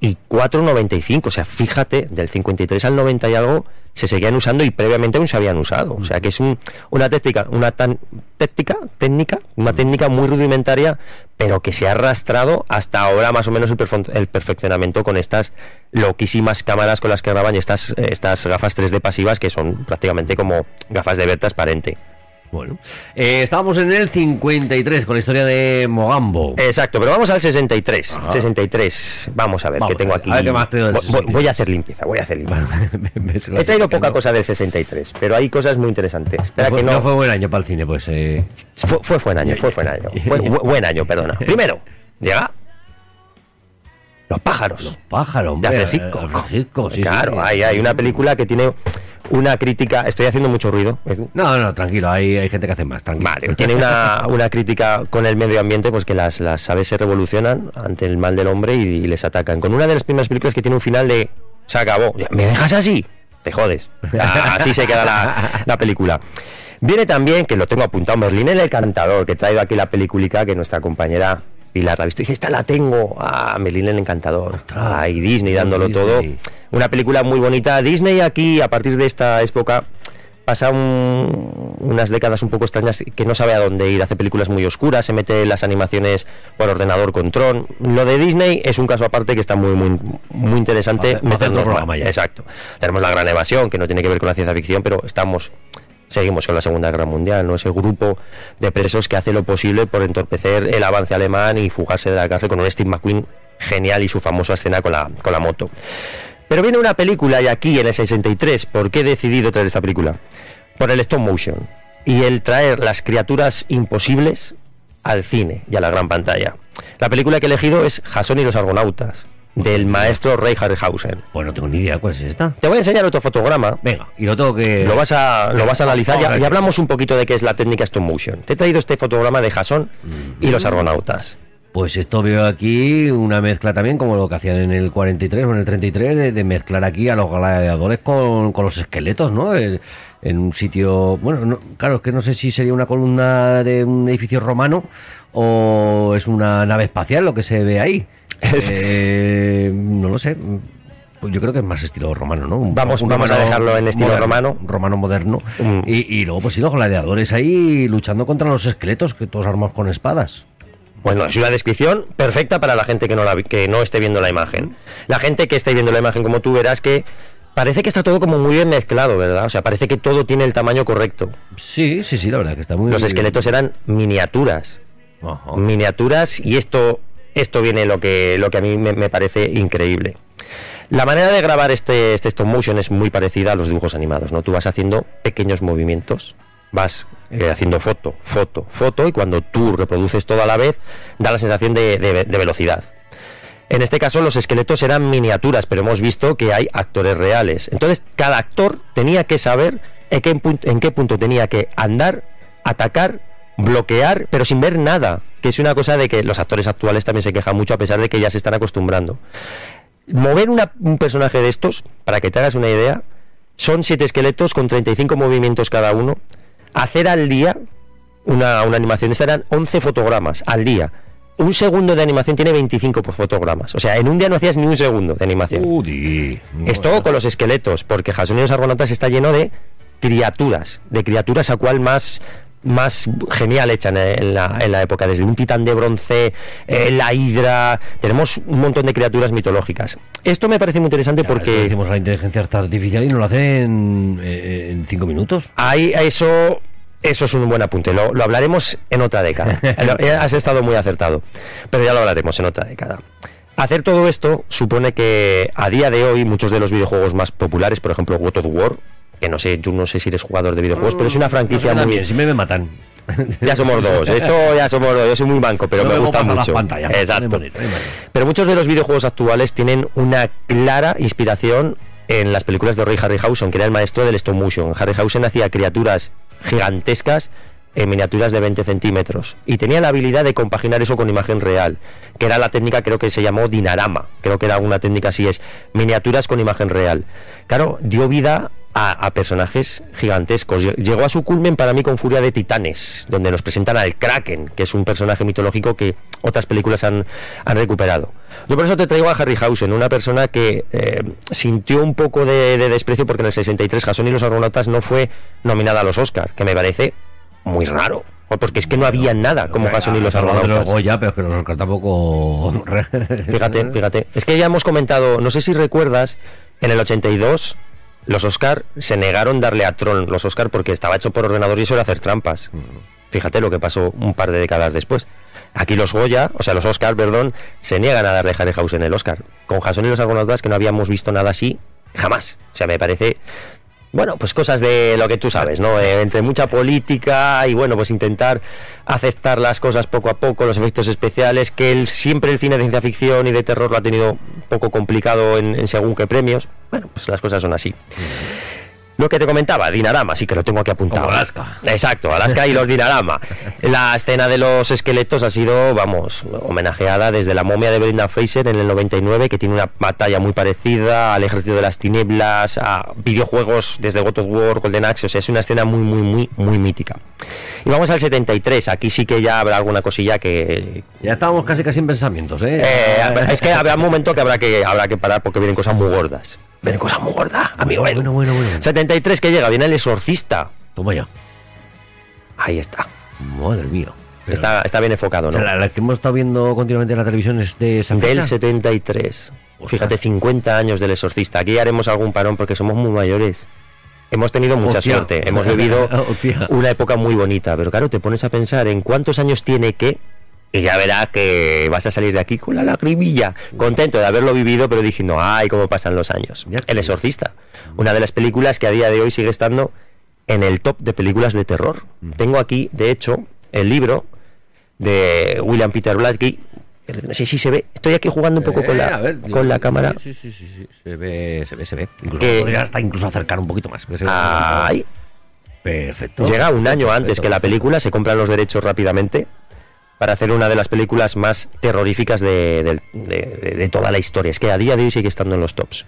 94, 95. O sea, fíjate, del 53 al 90 y algo se seguían usando y previamente aún se habían usado. O sea, que es un- una técnica, una tan técnica, técnica, una técnica muy rudimentaria, pero que se ha arrastrado hasta ahora más o menos el perfeccionamiento con estas loquísimas cámaras con las que graban y estas, eh, estas gafas 3D pasivas que son prácticamente como gafas de ver transparente. Bueno, eh, estábamos en el 53 con la historia de Mogambo. Exacto, pero vamos al 63. Ajá. 63. Vamos a ver, Vamos que tengo aquí. a ver qué más Voy- voy, 63. voy a hacer limpieza, voy a hacer limpieza. He traído poca no- cosa del 63, pero hay cosas muy interesantes. No Espera fue, que no no. fue buen año para el cine, pues. Eh, Fue, fue buen año, fue buen año. Fue buen año, perdona. Primero, llega Los pájaros. pájaro, De hombre. hace cinco. eh, hace cinco, sí, claro, sí. hay, hay una película que tiene una crítica. Estoy haciendo mucho ruido. No, no, tranquilo, hay, hay gente que hace más, tranquilo. Vale, tiene una, una crítica con el medio ambiente, pues que las, las aves se revolucionan ante el mal del hombre y, y les atacan. Con una de las primeras películas que tiene un final de se acabó. ¿Me dejas así? Te jodes. Así se queda la, la película. Viene también, que lo tengo apuntado, Merlín el Encantador, que he traído aquí la peliculica que nuestra compañera Pilar la ha visto. Dice, esta la tengo. Ah, Merlín el Encantador. Ostras. Ay, Disney dándolo todo. Una película muy bonita. Disney aquí, a partir de esta época, pasa un- unas décadas un poco extrañas que no sabe a dónde ir. Hace películas muy oscuras, se mete las animaciones por ordenador con Tron. Lo de Disney es un caso aparte que está muy, muy, muy interesante. Meternos. Exacto. Tenemos la gran evasión, que no tiene que ver con la ciencia ficción, pero estamos. Seguimos con la Segunda Guerra Mundial, ¿no? Ese grupo de presos que hace lo posible por entorpecer el avance alemán y fugarse de la cárcel con un Steve McQueen genial y su famosa escena con la, con la moto. Pero viene una película y aquí en el 63, ¿por qué he decidido traer esta película? Por el stop motion y el traer las criaturas imposibles al cine y a la gran pantalla. La película que he elegido es Jason y los Argonautas, del maestro Ray Harryhausen. Pues no tengo ni idea cuál es esta. Te voy a enseñar otro fotograma. Venga, y lo tengo que. Lo vas a, lo vas a analizar y, hablamos un poquito de qué es la técnica stop motion. Te he traído este fotograma de Jason y los Argonautas. Pues esto veo aquí una mezcla también, como lo que hacían en el 43 o en el 33, de, de mezclar aquí a los gladiadores con, con los esqueletos, ¿no? El- en un sitio. Bueno, no- claro, es que no sé si sería una columna de un edificio romano o es una nave espacial lo que se ve ahí. Es- Eh, no lo sé. Pues yo creo que es más estilo romano, ¿no? Un- Vamos- un vamos a dejarlo en estilo moderno, romano. Romano moderno. Mm. Y, y luego, pues sí, los gladiadores ahí luchando contra los esqueletos, que todos armados con espadas. Bueno, es una descripción perfecta para la gente que no, la, que no esté viendo la imagen. La gente que esté viendo la imagen como tú verás que parece que está todo como muy bien mezclado, ¿verdad? O sea, parece que todo tiene el tamaño correcto. Sí, sí, sí, la verdad que está muy Los esqueletos eran miniaturas. Ajá. Miniaturas y esto, esto viene lo que, lo que a mí me, me parece increíble. La manera de grabar este, este stop motion es muy parecida a los dibujos animados, ¿no? Tú vas haciendo pequeños movimientos, vas eh, haciendo foto, foto, foto, y cuando tú reproduces todo a la vez, da la sensación de, de- de velocidad. En este caso los esqueletos eran miniaturas, pero hemos visto que hay actores reales. Entonces cada actor tenía que saber en qué, en qué punto tenía que andar, atacar, bloquear, pero sin ver nada. Que es una cosa de que los actores actuales también se quejan mucho a pesar de que ya se están acostumbrando. Mover una- un personaje de estos, para que te hagas una idea, son siete esqueletos con 35 movimientos cada uno. Hacer al día una, una animación, esta eran 11 fotogramas al día. Un segundo de animación tiene 25 por fotogramas. O sea, en un día no hacías ni un segundo de animación. Udi. Esto con los esqueletos, porque Jason y los Argonautas está lleno de criaturas, de criaturas a cual más más genial hecha en la, en la época, desde un titán de bronce, eh, la hidra, tenemos un montón de criaturas mitológicas. Esto me parece muy interesante porque... Decimos la inteligencia artificial y nos lo hacen eh, en cinco minutos. Ahí, eso... Eso es un buen apunte, lo, lo hablaremos en otra década. Has estado muy acertado, pero ya lo hablaremos en otra década. Hacer todo esto supone que a día de hoy muchos de los videojuegos más populares, por ejemplo God of War, que no sé, yo no sé si eres jugador de videojuegos, pero es una franquicia no muy... bien, si me, me matan. Ya somos dos, esto ya somos dos, yo soy muy banco, pero No me gusta mucho. pantallas, Exacto. bonito. Pero muchos de los videojuegos actuales tienen una clara inspiración en las películas de Ray Harryhausen, que era el maestro del stop motion. Harryhausen hacía criaturas gigantescas en miniaturas de 20 centímetros y tenía la habilidad de compaginar eso con imagen real, que era la técnica creo que se llamó dinarama, creo que era una técnica así es, miniaturas con imagen real. Claro, dio vida a, a personajes gigantescos. Lle- Llegó a su culmen para mí con Furia de Titanes, donde nos presentan al Kraken, que es un personaje mitológico que otras películas han, han recuperado. Yo por eso te traigo a Harryhausen, una persona que eh, sintió un poco de, de desprecio porque en el 63 Jason y los Argonautas no fue nominada a los Oscar, que me parece muy raro. Porque es que no había nada como Jason y los Argonautas. Goya, pero es que los Oscar tampoco... Fíjate, fíjate. Es que ya hemos comentado, no sé si recuerdas, en el 82 los Oscar se negaron darle a Tron los Oscar porque estaba hecho por ordenador y eso era hacer trampas. Fíjate lo que pasó un par de décadas después. Aquí los Goya, o sea, los Oscar, perdón, se niegan a darle a Harryhausen el Oscar. Con Jason y los Argonautas que no habíamos visto nada así jamás. O sea, me parece bueno, pues cosas de lo que tú sabes, ¿no? Eh, entre mucha política y bueno, pues intentar aceptar las cosas poco a poco, los efectos especiales, que el, siempre el cine de ciencia ficción y de terror lo ha tenido un poco complicado en, en según qué premios. Bueno, pues las cosas son así. Lo que te comentaba, Dinarama, sí que lo tengo aquí apuntado. Como Alaska. Exacto, Alaska y los Dinarama. La escena de los esqueletos ha sido, vamos, homenajeada desde la momia de Brendan Fraser en el 99, que tiene una batalla muy parecida al Ejército de las Tinieblas, a videojuegos desde God of War, Golden Axe, o sea, es una escena muy, muy, muy, muy mítica. Y vamos al 73, aquí sí que ya habrá alguna cosilla que... Ya estábamos casi casi en pensamientos, ¿eh? eh, es que habrá un momento que habrá que habrá que parar porque vienen cosas muy gordas. Vienen cosas muy gordas, amigo. Bueno, bueno, bueno. 73 que llega, viene el exorcista. Toma ya. Ahí está. Madre mía. Está, está bien enfocado, ¿no? La, la que hemos estado viendo continuamente en la televisión es de esa Del fecha. 73. Fíjate, 50 años del exorcista. Aquí haremos algún parón porque somos muy mayores. Hemos tenido mucha Hostia. suerte. Hemos vivido Hostia. una época muy bonita. Pero claro, te pones a pensar en cuántos años tiene que. Y ya verás que vas a salir de aquí con la lagrimilla, contento de haberlo vivido, pero diciendo, ay, cómo pasan los años. El exorcista, una de las películas que a día de hoy sigue estando en el top de películas de terror. Tengo aquí, de hecho, el libro de William Peter Blatty. No sé si se ve. Estoy aquí jugando un poco con Eh, la, ver, con la cámara. Sí, sí, sí, sí, Se ve, se ve, se ve. Incluso Que- podría hasta incluso acercar un poquito más. que Ahí. Perfecto. Llega un año antes Perfecto. que la película, se compran los derechos rápidamente para hacer una de las películas más terroríficas de, del- de- de- de toda la historia. Es que a día de hoy sigue estando en los tops.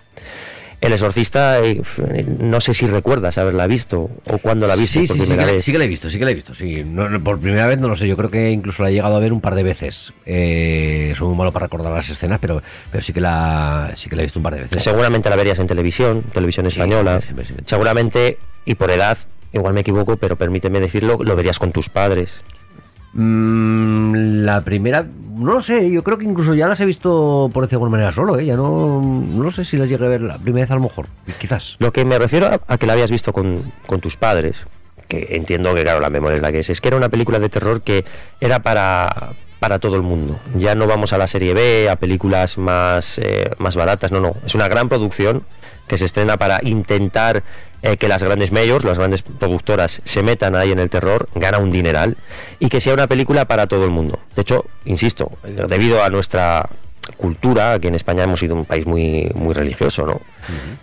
El exorcista, eh, f- no sé si recuerdas haberla visto o cuándo la viste Sí, por sí, sí, primera la- vez. sí que la he visto, sí que la he visto. Sí. No, no, por primera vez no lo sé, yo creo que incluso la he llegado a ver un par de veces. Eh, soy muy malo para recordar las escenas, pero, pero sí, que la, sí que la he visto un par de veces. Seguramente la verías en televisión, televisión Sí, española. siempre, siempre. Seguramente, y por edad, igual me equivoco, pero permíteme decirlo, lo verías con tus padres. Mm, la primera, no lo sé, yo creo que incluso ya las he visto por decir de alguna manera solo, ¿eh? Ya no, no sé si las llegué a ver la primera vez a lo mejor, quizás. Lo que me refiero a, a que la habías visto con, con tus padres, que entiendo que, claro, la memoria es la que es, es que era una película de terror que era para, para todo el mundo. Ya no vamos a la serie B, a películas más, eh, más baratas, no, no. Es una gran producción que se estrena para intentar eh, que las grandes majors, las grandes productoras, se metan ahí en el terror, gana un dineral, y que sea una película para todo el mundo. De hecho, insisto, debido a nuestra cultura, aquí en España hemos sido un país muy, muy religioso, ¿no?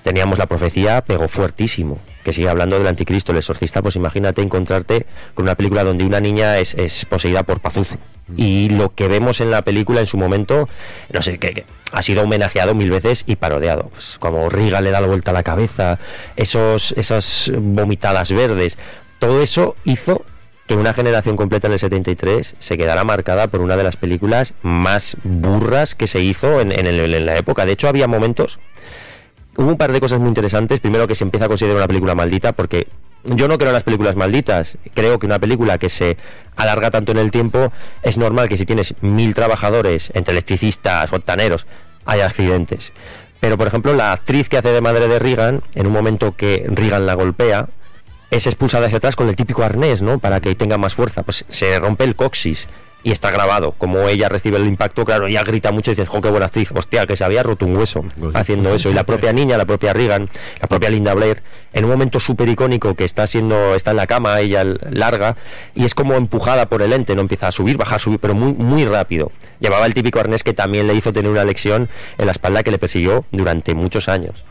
Teníamos la profecía, pegó fuertísimo, que sigue hablando del anticristo, el exorcista, pues imagínate encontrarte con una película donde una niña es, es poseída por Pazuzu. Y lo que vemos en la película en su momento, no sé, que, que ha sido homenajeado mil veces y parodiado. Pues como Riga le da la vuelta a la cabeza, esos, esas vomitadas verdes, todo eso hizo que una generación completa en el 73 se quedara marcada por una de las películas más burras que se hizo en, en la época. De hecho, había momentos Hubo un par de cosas muy interesantes. Primero, que se empieza a considerar una película maldita porque yo no creo en las películas malditas. Creo que una película que se alarga tanto en el tiempo, es normal que si tienes mil trabajadores, entre electricistas, fontaneros, hay accidentes. Pero, por ejemplo, la actriz que hace de madre de Regan, en un momento que Regan la golpea, es expulsada hacia atrás con el típico arnés, ¿no? Para que tenga más fuerza. Pues se rompe el coxis y está grabado. Como ella recibe el impacto, claro, ella grita mucho y dice, jo, qué buena actriz. Hostia, que se había roto un hueso haciendo eso. Y la propia niña, la propia Regan, la propia Linda Blair, en un momento súper icónico que está siendo, está en la cama, ella larga, y es como empujada por el ente, no empieza a subir, baja, subir, pero muy, muy rápido. Llevaba el típico arnés que también le hizo tener una lección en la espalda que le persiguió durante muchos años.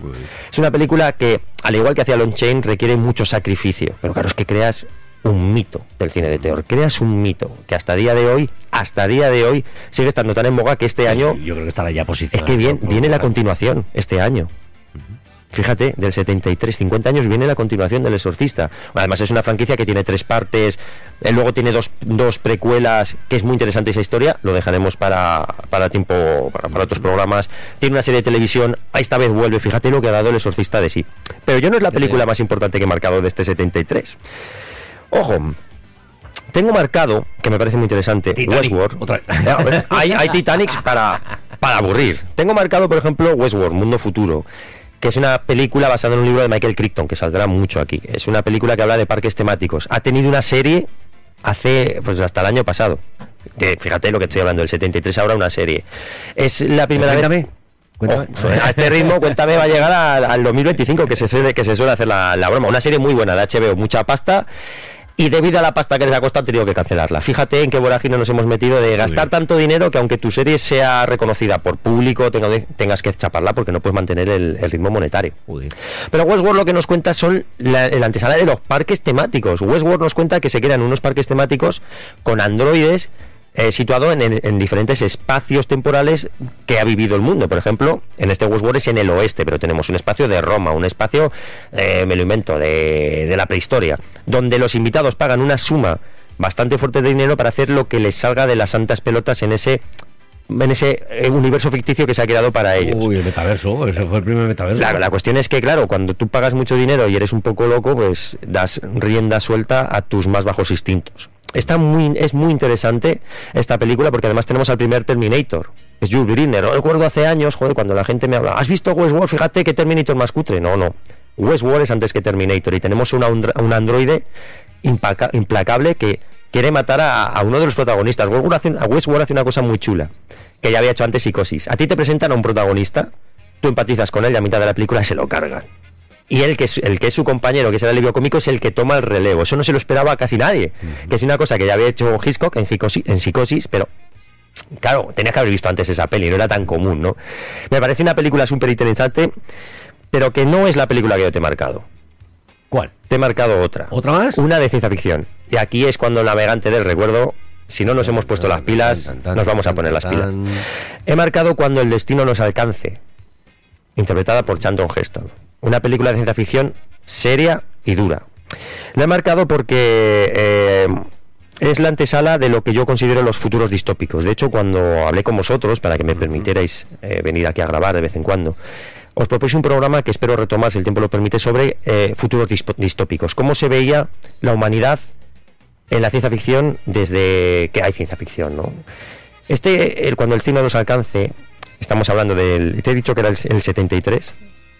Es una película que, al igual que hacía Lon Chain, requiere mucho sacrificio. Pero claro, es que creas un mito del cine de terror. Creas un mito que hasta día de hoy, hasta día de hoy, sigue estando tan en boga que este año. Yo creo que estará ya posicionado. Es que bien, viene la continuación este año. Fíjate, del 73, 50 años viene la continuación del Exorcista. Además es una franquicia que tiene tres partes, eh, luego tiene dos, dos precuelas, que es muy interesante esa historia, lo dejaremos para, para tiempo, para, otros programas. Tiene una serie de televisión, esta vez vuelve, fíjate lo que ha dado el Exorcista de sí. Pero yo no es la película más importante que he marcado de este 73. Ojo, tengo marcado, que me parece muy interesante, Westworld. hay, hay Titanics para, para aburrir. Tengo marcado, por ejemplo, Westworld, Mundo Futuro que es una película basada en un libro de Michael Crichton, que saldrá mucho aquí. Es una película que habla de parques temáticos. Ha tenido una serie hace, pues hasta el año pasado. fíjate lo que estoy hablando, el 73 ahora una serie. Es la primera vez... Cuéntame. Oh, a este ritmo, cuéntame, va a llegar al, 2025, que se, que se suele hacer la, la broma. Una serie muy buena de HBO, mucha pasta y debido a la pasta que les ha costado han tenido que cancelarla. Fíjate en qué vorágine nos hemos metido de gastar tanto dinero que aunque tu serie sea reconocida por público, tengas que chaparla porque no puedes mantener el, ritmo monetario. Pero Westworld lo que nos cuenta son la, el antesala de los parques temáticos. Westworld nos cuenta que se crean unos parques temáticos con androides eh, situado en, diferentes espacios temporales que ha vivido el mundo. Por ejemplo, en este Westworld es en el oeste, pero tenemos un espacio de Roma, un espacio, eh, me lo invento, de, de la prehistoria, donde los invitados pagan una suma bastante fuerte de dinero para hacer lo que les salga de las santas pelotas en ese en ese eh, universo ficticio que se ha creado para ellos. Uy, el metaverso, ese fue el primer metaverso. Claro, la cuestión es que, claro, cuando tú pagas mucho dinero y eres un poco loco, pues das rienda suelta a tus más bajos instintos. Está muy, es muy interesante esta película porque además tenemos al primer Terminator. Es Jules Briner. Recuerdo hace años, joder, cuando la gente me habla, ¿has visto Westworld? Fíjate que Terminator más cutre. No, no. Westworld es antes que Terminator y tenemos una, un androide implacable que quiere matar a, uno de los protagonistas. Westworld hace, Westworld hace una cosa muy chula que ya había hecho antes Psicosis. A ti te presentan a un protagonista, tú empatizas con él y a mitad de la película se lo cargan y el que, es, el que es su compañero, que es el alivio cómico, es el que toma el relevo. Eso no se lo esperaba casi nadie. Que es una cosa que ya había hecho Hitchcock en, en psicosis, pero claro, tenías que haber visto antes esa peli, no era tan común, ¿no? Me parece una película súper interesante, pero que no es la película que yo te he marcado. ¿Cuál? Te he marcado otra. ¿Otra más? Una de ciencia ficción. Y aquí es cuando el navegante del recuerdo si no nos hemos puesto las pilas, nos vamos a poner las pilas. He marcado cuando el destino nos alcance, interpretada por Chandon Heston. Una película de ciencia ficción seria y dura. Lo he marcado porque eh, es la antesala de lo que yo considero los futuros distópicos. De hecho, cuando hablé con vosotros, para que me permitierais eh, venir aquí a grabar de vez en cuando, os propuse un programa que espero retomar, si el tiempo lo permite, sobre eh, futuros distópicos. Cómo se veía la humanidad en la ciencia ficción desde que hay ciencia ficción, ¿no? Este, el, cuando el cine nos alcance, estamos hablando del... Te he dicho que era el, el 73,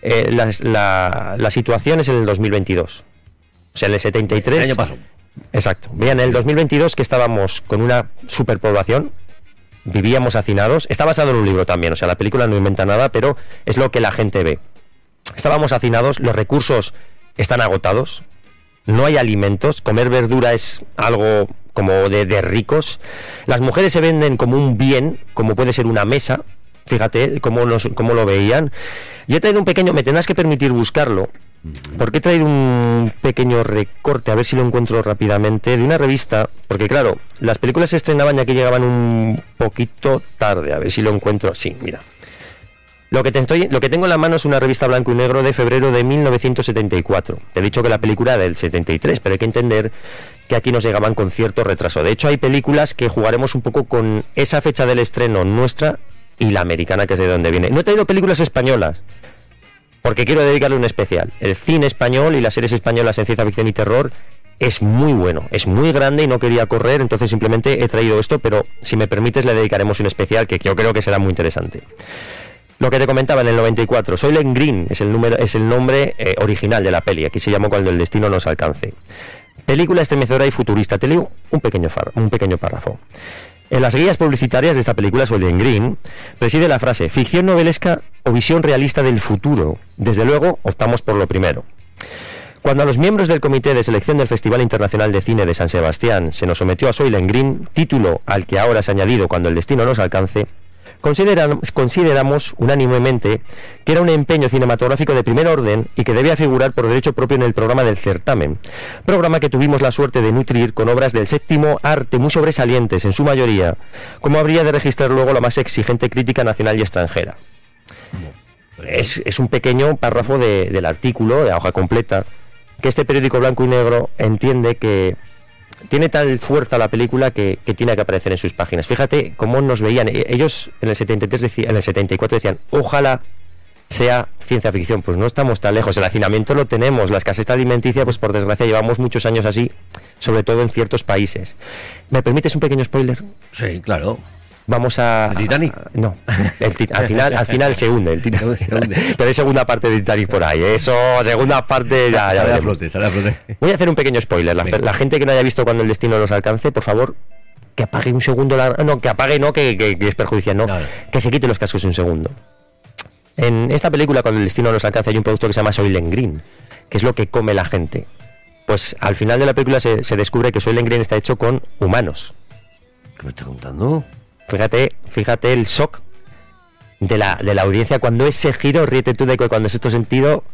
eh, la, la, situación es en el 2022. O sea, en el 73... El año pasado. Exacto. Vean, en el 2022 que estábamos con una superpoblación, vivíamos hacinados. Está basado en un libro también, o sea, la película no inventa nada, pero es lo que la gente ve. Estábamos hacinados, los recursos están agotados, no hay alimentos, comer verdura es algo como de, de ricos. Las mujeres se venden como un bien, como puede ser una mesa, fíjate cómo, nos, cómo lo veían. Y he traído un pequeño, me tendrás que permitir buscarlo, porque he traído un pequeño recorte, a ver si lo encuentro rápidamente, de una revista, porque claro, las películas se estrenaban ya que llegaban un poquito tarde, a ver si lo encuentro. Sí, mira. Lo que, te estoy, lo que tengo en la mano es una revista blanco y negro de febrero de 1974. Te he dicho que la película era del 73, pero hay que entender que aquí nos llegaban con cierto retraso. De hecho, hay películas que jugaremos un poco con esa fecha del estreno nuestra y la americana, que es de donde viene. No he traído películas españolas, porque quiero dedicarle un especial. El cine español y las series españolas en ciencia ficción y terror es muy bueno, es muy grande y no quería correr, entonces simplemente he traído esto, pero si me permites le dedicaremos un especial que yo creo que será muy interesante. Lo que te comentaba en el 94, Soylent Green es el, número, es el nombre eh, original de la peli, aquí se llamó Cuando el destino nos alcance. Película estremecedora y futurista, te leo un pequeño, un pequeño párrafo. En las guías publicitarias de esta película, Soylent Green, preside la frase ficción novelesca o visión realista del futuro. Desde luego, optamos por lo primero. Cuando a los miembros del Comité de Selección del Festival Internacional de Cine de San Sebastián se nos sometió a Soylent Green, título al que ahora se ha añadido cuando el destino nos alcance, consideramos unánimemente que era un empeño cinematográfico de primer orden y que debía figurar por derecho propio en el programa del certamen, programa que tuvimos la suerte de nutrir con obras del séptimo arte muy sobresalientes en su mayoría, como habría de registrar luego la más exigente crítica nacional y extranjera. Es, un pequeño párrafo del artículo, de hoja completa, que este periódico blanco y negro entiende que tiene tal fuerza la película que, tiene que aparecer en sus páginas. Fíjate cómo nos veían. E, ellos en el 73 en el 74 decían, ojalá sea ciencia ficción. Pues no estamos tan lejos. El hacinamiento lo tenemos. La escasez alimenticia, pues por desgracia, llevamos muchos años así, sobre todo en ciertos países. ¿Me permites un pequeño spoiler? Sí, claro. Vamos a. ¿El Titanic? no. al final, al final se hunde el Titanic. Pero hay segunda parte de Titanic por ahí. Eso, segunda parte ya. ya flote, flote. Voy a hacer un pequeño spoiler. La, gente que no haya visto cuando el destino nos alcance, por favor, que apague un segundo la. No, que apague, no, que, es perjudicial, no. Que se quite los cascos un segundo. En esta película, cuando el destino nos alcance, hay un producto que se llama Soylent Green, que es lo que come la gente. Pues al final de la película se, se descubre que Soylent Green está hecho con humanos. ¿Qué me está contando? Fíjate, fíjate el shock de la, de la audiencia cuando ese giro, ríete tú de que cuando es esto sentido,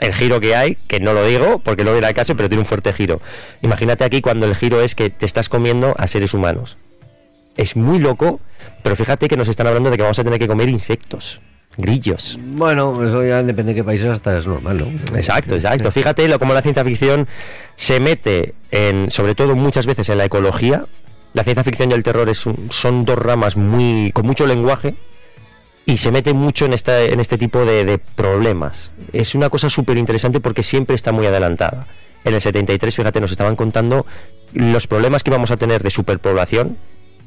el giro que hay, que no lo digo porque no era el caso, pero tiene un fuerte giro. Imagínate aquí cuando el giro es que te estás comiendo a seres humanos. Es muy loco, pero fíjate que nos están hablando de que vamos a tener que comer insectos. Grillos. Bueno, eso ya depende de qué países hasta es normal, ¿no? Exacto, exacto. Fíjate lo, como la ciencia ficción se mete en, sobre todo muchas veces en la ecología, la ciencia ficción y el terror son dos ramas muy con mucho lenguaje y se mete mucho en, esta, en este tipo de, problemas. Es una cosa súper interesante porque siempre está muy adelantada. En el 73, fíjate, nos estaban contando los problemas que íbamos a tener de superpoblación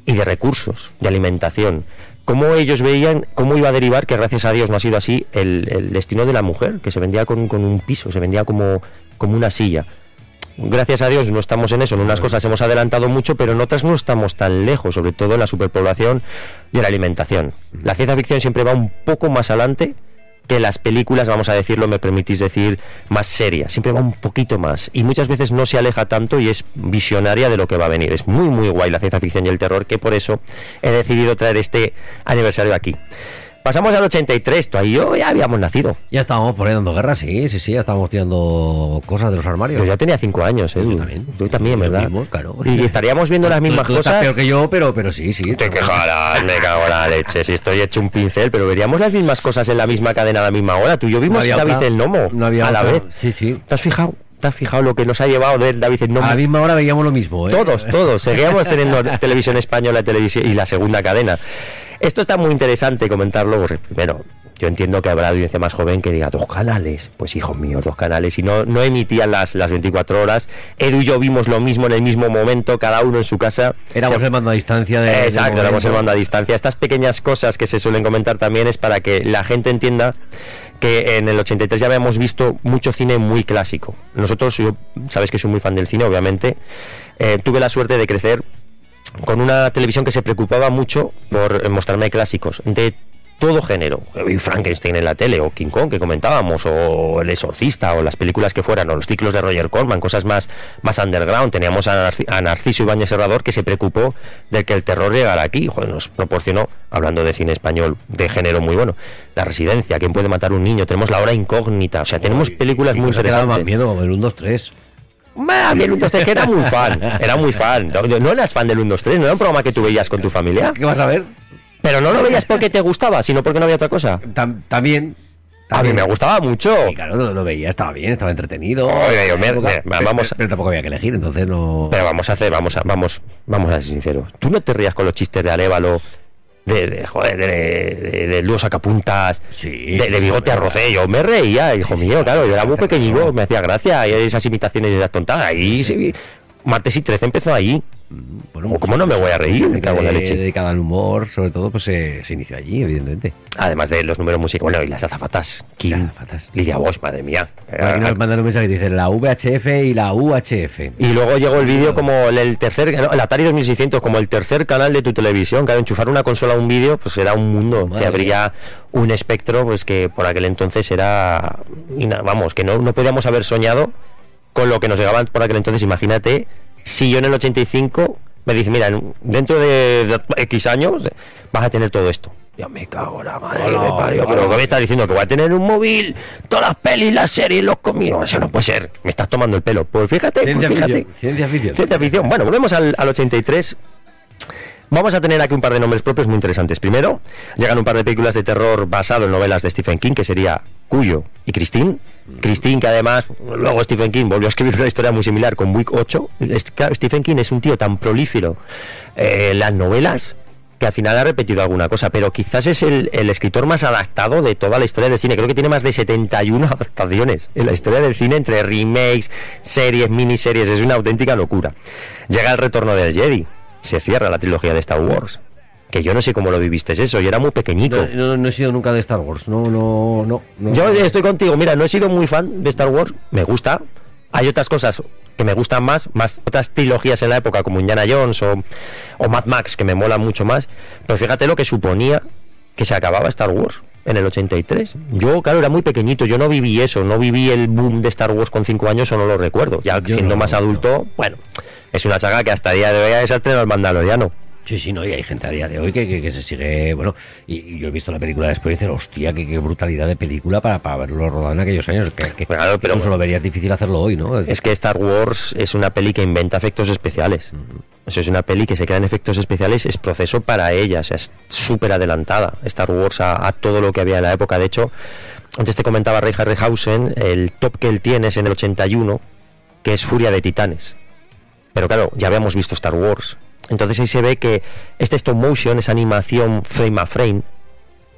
y de recursos, de alimentación. Cómo ellos veían, cómo iba a derivar, que gracias a Dios no ha sido así, el, destino de la mujer, que se vendía con, con un piso, se vendía como, como una silla gracias a Dios no estamos en eso, en unas cosas hemos adelantado mucho, pero en otras no estamos tan lejos, sobre todo en la superpoblación y en la alimentación. La ciencia ficción siempre va un poco más adelante que las películas, vamos a decirlo, me permitís decir, más serias. Siempre va un poquito más. Y muchas veces no se aleja tanto y es visionaria de lo que va a venir. Es muy, muy guay la ciencia ficción y el terror, que por eso he decidido traer este aniversario aquí. Pasamos al 83, tú y yo ya habíamos nacido. Ya estábamos poniendo guerra, sí, sí, sí, ya estábamos tirando cosas de los armarios. Yo ya tenía cinco años, ¿eh? Tú también. Tú también, ¿verdad? claro. Y estaríamos viendo las mismas cosas. Estás peor que yo, pero, pero sí, sí. Te quejarás, me cago en la leche. Si estoy hecho un pincel, pero veríamos las mismas cosas en la misma cadena a la misma hora. Tú y yo vimos David el Nomo no había a la vez. Sí, sí. ¿Te has fijado? ¿Te has fijado lo que nos ha llevado de David el Nomo? A la misma hora veíamos lo mismo, ¿eh? Todos, todos. Seguíamos teniendo televisión española televisión y la segunda cadena. Esto está muy interesante comentarlo, porque primero, yo entiendo que habrá audiencia más joven que diga dos canales. Pues hijos míos, dos canales. Y no, no emitían las, las 24 horas. Edu y yo vimos lo mismo en el mismo momento, cada uno en su casa. Éramos el mando a distancia de. Exacto, éramos el mando a distancia. Estas pequeñas cosas que se suelen comentar también es para que la gente entienda que en el 83 ya habíamos visto mucho cine muy clásico. Nosotros, yo sabes que soy muy fan del cine, obviamente. Eh, tuve la suerte de crecer con una televisión que se preocupaba mucho por mostrarme clásicos de todo género. Vi Frankenstein en la tele, o King Kong que comentábamos, o El Exorcista, o las películas que fueran, o los ciclos de Roger Corman, cosas más, más underground. Teníamos a, Narciso Ibáñez Serrador que se preocupó de que el terror llegara aquí. Joder, nos proporcionó, hablando de cine español de género muy bueno, La Residencia, ¿Quién puede matar un niño? Tenemos La Hora Incógnita, o sea, tenemos películas muy interesantes. más miedo, el 1, 2, 3. A mí el 1, 2, 3 que era muy fan, era muy fan. No, eras fan del 1, 2, 3, no era un programa que tú veías con tu familia. ¿Qué vas a ver? Pero no lo veías porque te gustaba, sino porque no había otra cosa. También. A mí me gustaba mucho. Sí, claro, lo, veía, estaba bien, estaba entretenido. Oye, vamos, pero, tampoco había que elegir, entonces no. Pero vamos a hacer, vamos a, vamos, vamos a ser sinceros. Tú no te rías con los chistes de Alévalo de, de, joder, de, de, de Sacapuntas, Sí, de, de Bigote Arrocé. Yo me reía, hijo mío, claro, yo era muy pequeñico, me hacía gracia, y esas imitaciones de las tontadas. Ahí sí, Martes y 13 empezó ahí. Bueno, ¿Cómo no me voy a reír? Me cago en la leche. Dedicada al humor, sobre todo, pues se, se inició allí, evidentemente. Además de los números musicales, bueno, y las azafatas, Kim, Las azafatas. Lidia Bosch, madre mía. Aquí nos mandan un mensaje que dice la VHF y la UHF. Y luego llegó el vídeo como el, tercer, no, el Atari 2600, como el tercer canal de tu televisión. Claro, enchufar una consola a un vídeo, pues era un mundo. Madre Te abría un espectro, pues que por aquel entonces era, vamos, que no, no podíamos haber soñado con lo que nos llegaban por aquel entonces. Imagínate, si yo en el 85 me dice, mira, en- dentro de, de X años vas a tener todo esto. Ya me cago en la madre que me parió. Pero ¿qué me estás diciendo? Que voy a tener un móvil, todas las pelis, las series, los comidos. Eso no puede ser. Me estás tomando el pelo. Pues fíjate, pues Ciencia fíjate. ficción. Ciencia ficción. Ciencia ficción. Bueno, volvemos al, al 83. Vamos a tener aquí un par de nombres propios muy interesantes. Primero, llegan un par de películas de terror basado en novelas de Stephen King, que sería Cuyo y Christine. Christine, que además, luego Stephen King volvió a escribir una historia muy similar con Wick 8. Es- claro, Stephen King es un tío tan prolífero eh, en las novelas que al final ha repetido alguna cosa, pero quizás es el, el escritor más adaptado de toda la historia del cine. Creo que tiene más de 71 adaptaciones en la historia del cine entre remakes, series, miniseries. Es una auténtica locura. Llega el retorno del Jedi. Se cierra la trilogía de Star Wars. Que yo no sé cómo lo viviste eso. Yo era muy pequeñico. No, no- no he sido nunca de Star Wars. No, no, no. no. Yo estoy contigo, mira, no he sido muy fan de Star Wars, me gusta. Hay otras cosas que me gustan más, más otras trilogías en la época como Indiana Jones o, o Mad Max que me molan mucho más. Pero fíjate lo que suponía que se acababa Star Wars en el 83. Yo, claro, era muy pequeñito, yo no viví eso, no viví el boom de Star Wars con 5 años o no lo recuerdo. Ya Yo siendo no, más no. adulto, bueno, es una saga que hasta el día de hoy es el tren al Mandaloriano. Sí, sí, no, y hay gente a día de hoy que, que- que se sigue, bueno, y, y yo he visto la película después y dicen, hostia, qué, qué brutalidad de película para, para verlo rodado en aquellos años, que, que Claro, pero- incluso lo verías difícil hacerlo hoy, ¿no? Es que Star Wars es una peli que inventa efectos especiales. Eso es una peli que se crean efectos especiales, es proceso para ella, o sea, es súper adelantada Star Wars a, a todo lo que había en la época. De hecho, antes te comentaba Ray Harryhausen, el top que él tiene es en el 81, que es Furia de Titanes. Pero claro, ya habíamos visto Star Wars. Entonces ahí se ve que este stop motion, esa animación frame a frame,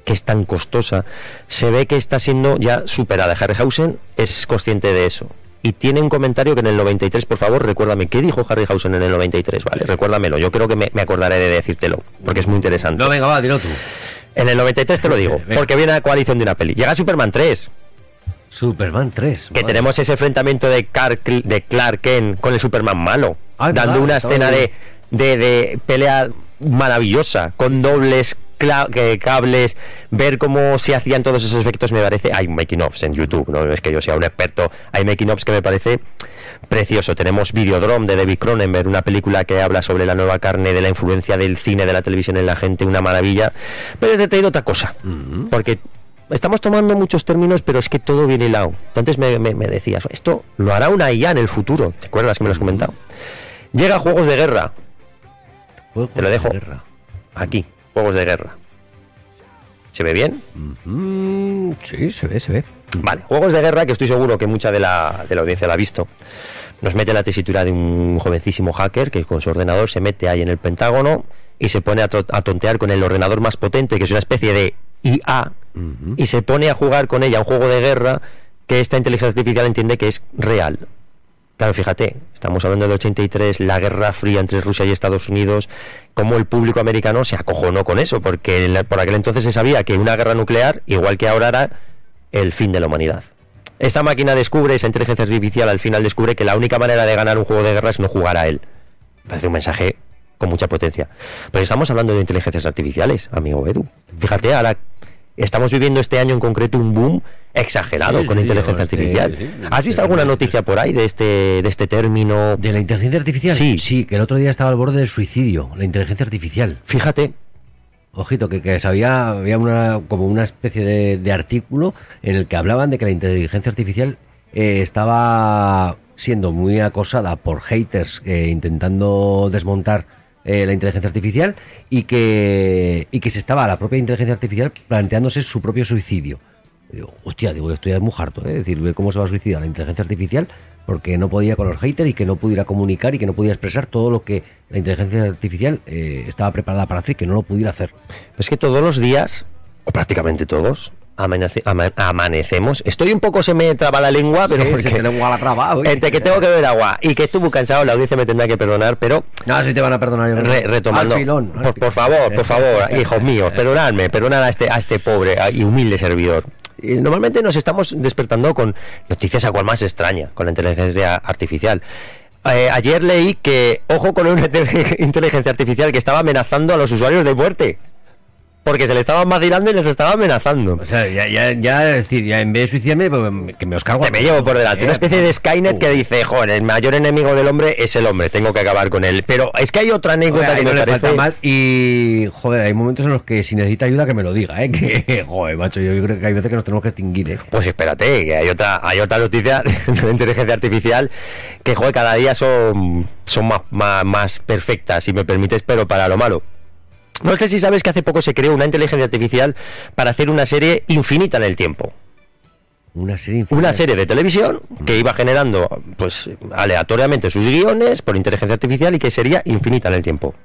que es tan costosa, se ve que está siendo ya superada. Harryhausen es consciente de eso. Y tiene un comentario que en el 93, por favor, recuérdame, ¿qué dijo Harryhausen en el 93? Vale, recuérdamelo, yo creo que me, me acordaré de decírtelo, porque es muy interesante. No, venga, va, dilo tú. En el 93 te lo digo, Venga. porque viene la coalición de una peli. Llega Superman 3, Superman 3. que madre. tenemos ese enfrentamiento de Clark, de Clark Kent con el Superman malo, Ay, dando verdad, una escena de, de, de pelea maravillosa, con dobles que- cables, ver cómo se hacían todos esos efectos me parece, hay making offs en YouTube, no es que yo sea un experto, hay making offs que me parece precioso. Tenemos Videodrome de David Cronenberg, una película que habla sobre la nueva carne, de la influencia del cine, de la televisión en la gente, una maravilla. Pero te he traído otra cosa, porque estamos tomando muchos términos, pero es que todo viene hilado. Antes me, me- me decías, esto lo hará una IA en el futuro, ¿te acuerdas que me lo has comentado? Llega a Juegos de Guerra, te lo dejo. de guerra. aquí, Juegos de Guerra. ¿Se ve bien? Mm, sí, se ve, se ve. Vale, Juegos de Guerra, que estoy seguro que mucha de la, de la audiencia la ha visto. Nos mete la tesitura de un jovencísimo hacker que con su ordenador se mete ahí en el Pentágono y se pone a, to- a tontear con el ordenador más potente, que es una especie de IA, y se pone a jugar con ella un juego de guerra que esta inteligencia artificial entiende que es real. Claro, fíjate, estamos hablando del 83, la guerra fría entre Rusia y Estados Unidos, cómo el público americano se acojonó con eso, porque en la- por aquel entonces se sabía que una guerra nuclear, igual que ahora, era el fin de la humanidad. Esa máquina descubre, esa inteligencia artificial al final descubre que la única manera de ganar un juego de guerra es no jugar a él. Me Parece un mensaje con mucha potencia. Pero estamos hablando de inteligencias artificiales, amigo Edu. Fíjate, ahora estamos viviendo este año en concreto un boom exagerado Sí, con sí, inteligencia sí, artificial. ¿Has visto alguna noticia por ahí de este, de este término? ¿De la inteligencia artificial? Sí. Sí, que el otro día estaba al borde del suicidio, la inteligencia artificial. Fíjate, Ojito, que, que sabía, había una, como una especie de, de artículo en el que hablaban de que la inteligencia artificial eh, estaba siendo muy acosada por haters eh, intentando desmontar eh, la inteligencia artificial y que, y que se estaba la propia inteligencia artificial planteándose su propio suicidio. Digo, hostia, digo, estoy muy harto, ¿eh? es decir, cómo se va a suicidar la inteligencia artificial porque no podía con los haters y que no pudiera comunicar y que no podía expresar todo lo que la inteligencia artificial eh, estaba preparada para hacer y que no lo pudiera hacer. Es que todos los días, o prácticamente todos, amanece- ama- amanecemos. Estoy un poco, se me traba la lengua, pero Sí, porque... se te lengua la traba, oye. Entre que tengo que beber agua y que estoy muy cansado, la audiencia me tendrá que perdonar, pero No, si te van a perdonar. yo. Re- retomando. Al pilón, al por, favor, por favor, hijos míos, perdonadme, perdonad a este, a este pobre y humilde servidor. Normalmente nos estamos despertando con noticias a cual más extraña, con la inteligencia artificial. Eh, ayer leí que, ojo con una inte- inteligencia artificial que estaba amenazando a los usuarios de muerte. Porque se le estaban vacilando y les estaba amenazando. O sea, ya, ya, ya, es decir, ya en vez de suicidarme, pues, que me os cargo. Que me llevo por delante. Eh, Una especie de Skynet uh. que dice, joder, el mayor enemigo del hombre es el hombre, tengo que acabar con él. Pero es que hay otra anécdota Joder, que ahí me no le parece... falta mal y joder, hay momentos en los que si necesita ayuda que me lo diga, ¿eh? Que joder, macho, yo creo que hay veces que nos tenemos que extinguir, ¿eh? Pues espérate, que hay otra, hay otra noticia de inteligencia artificial que joder, cada día son, son más, más, más perfectas, si me permites, pero para lo malo. No sé si sabes que hace poco se creó una inteligencia artificial para hacer una serie infinita en el tiempo. Una serie infinita. Una serie de televisión que iba generando pues aleatoriamente sus guiones por inteligencia artificial y que sería infinita en el tiempo.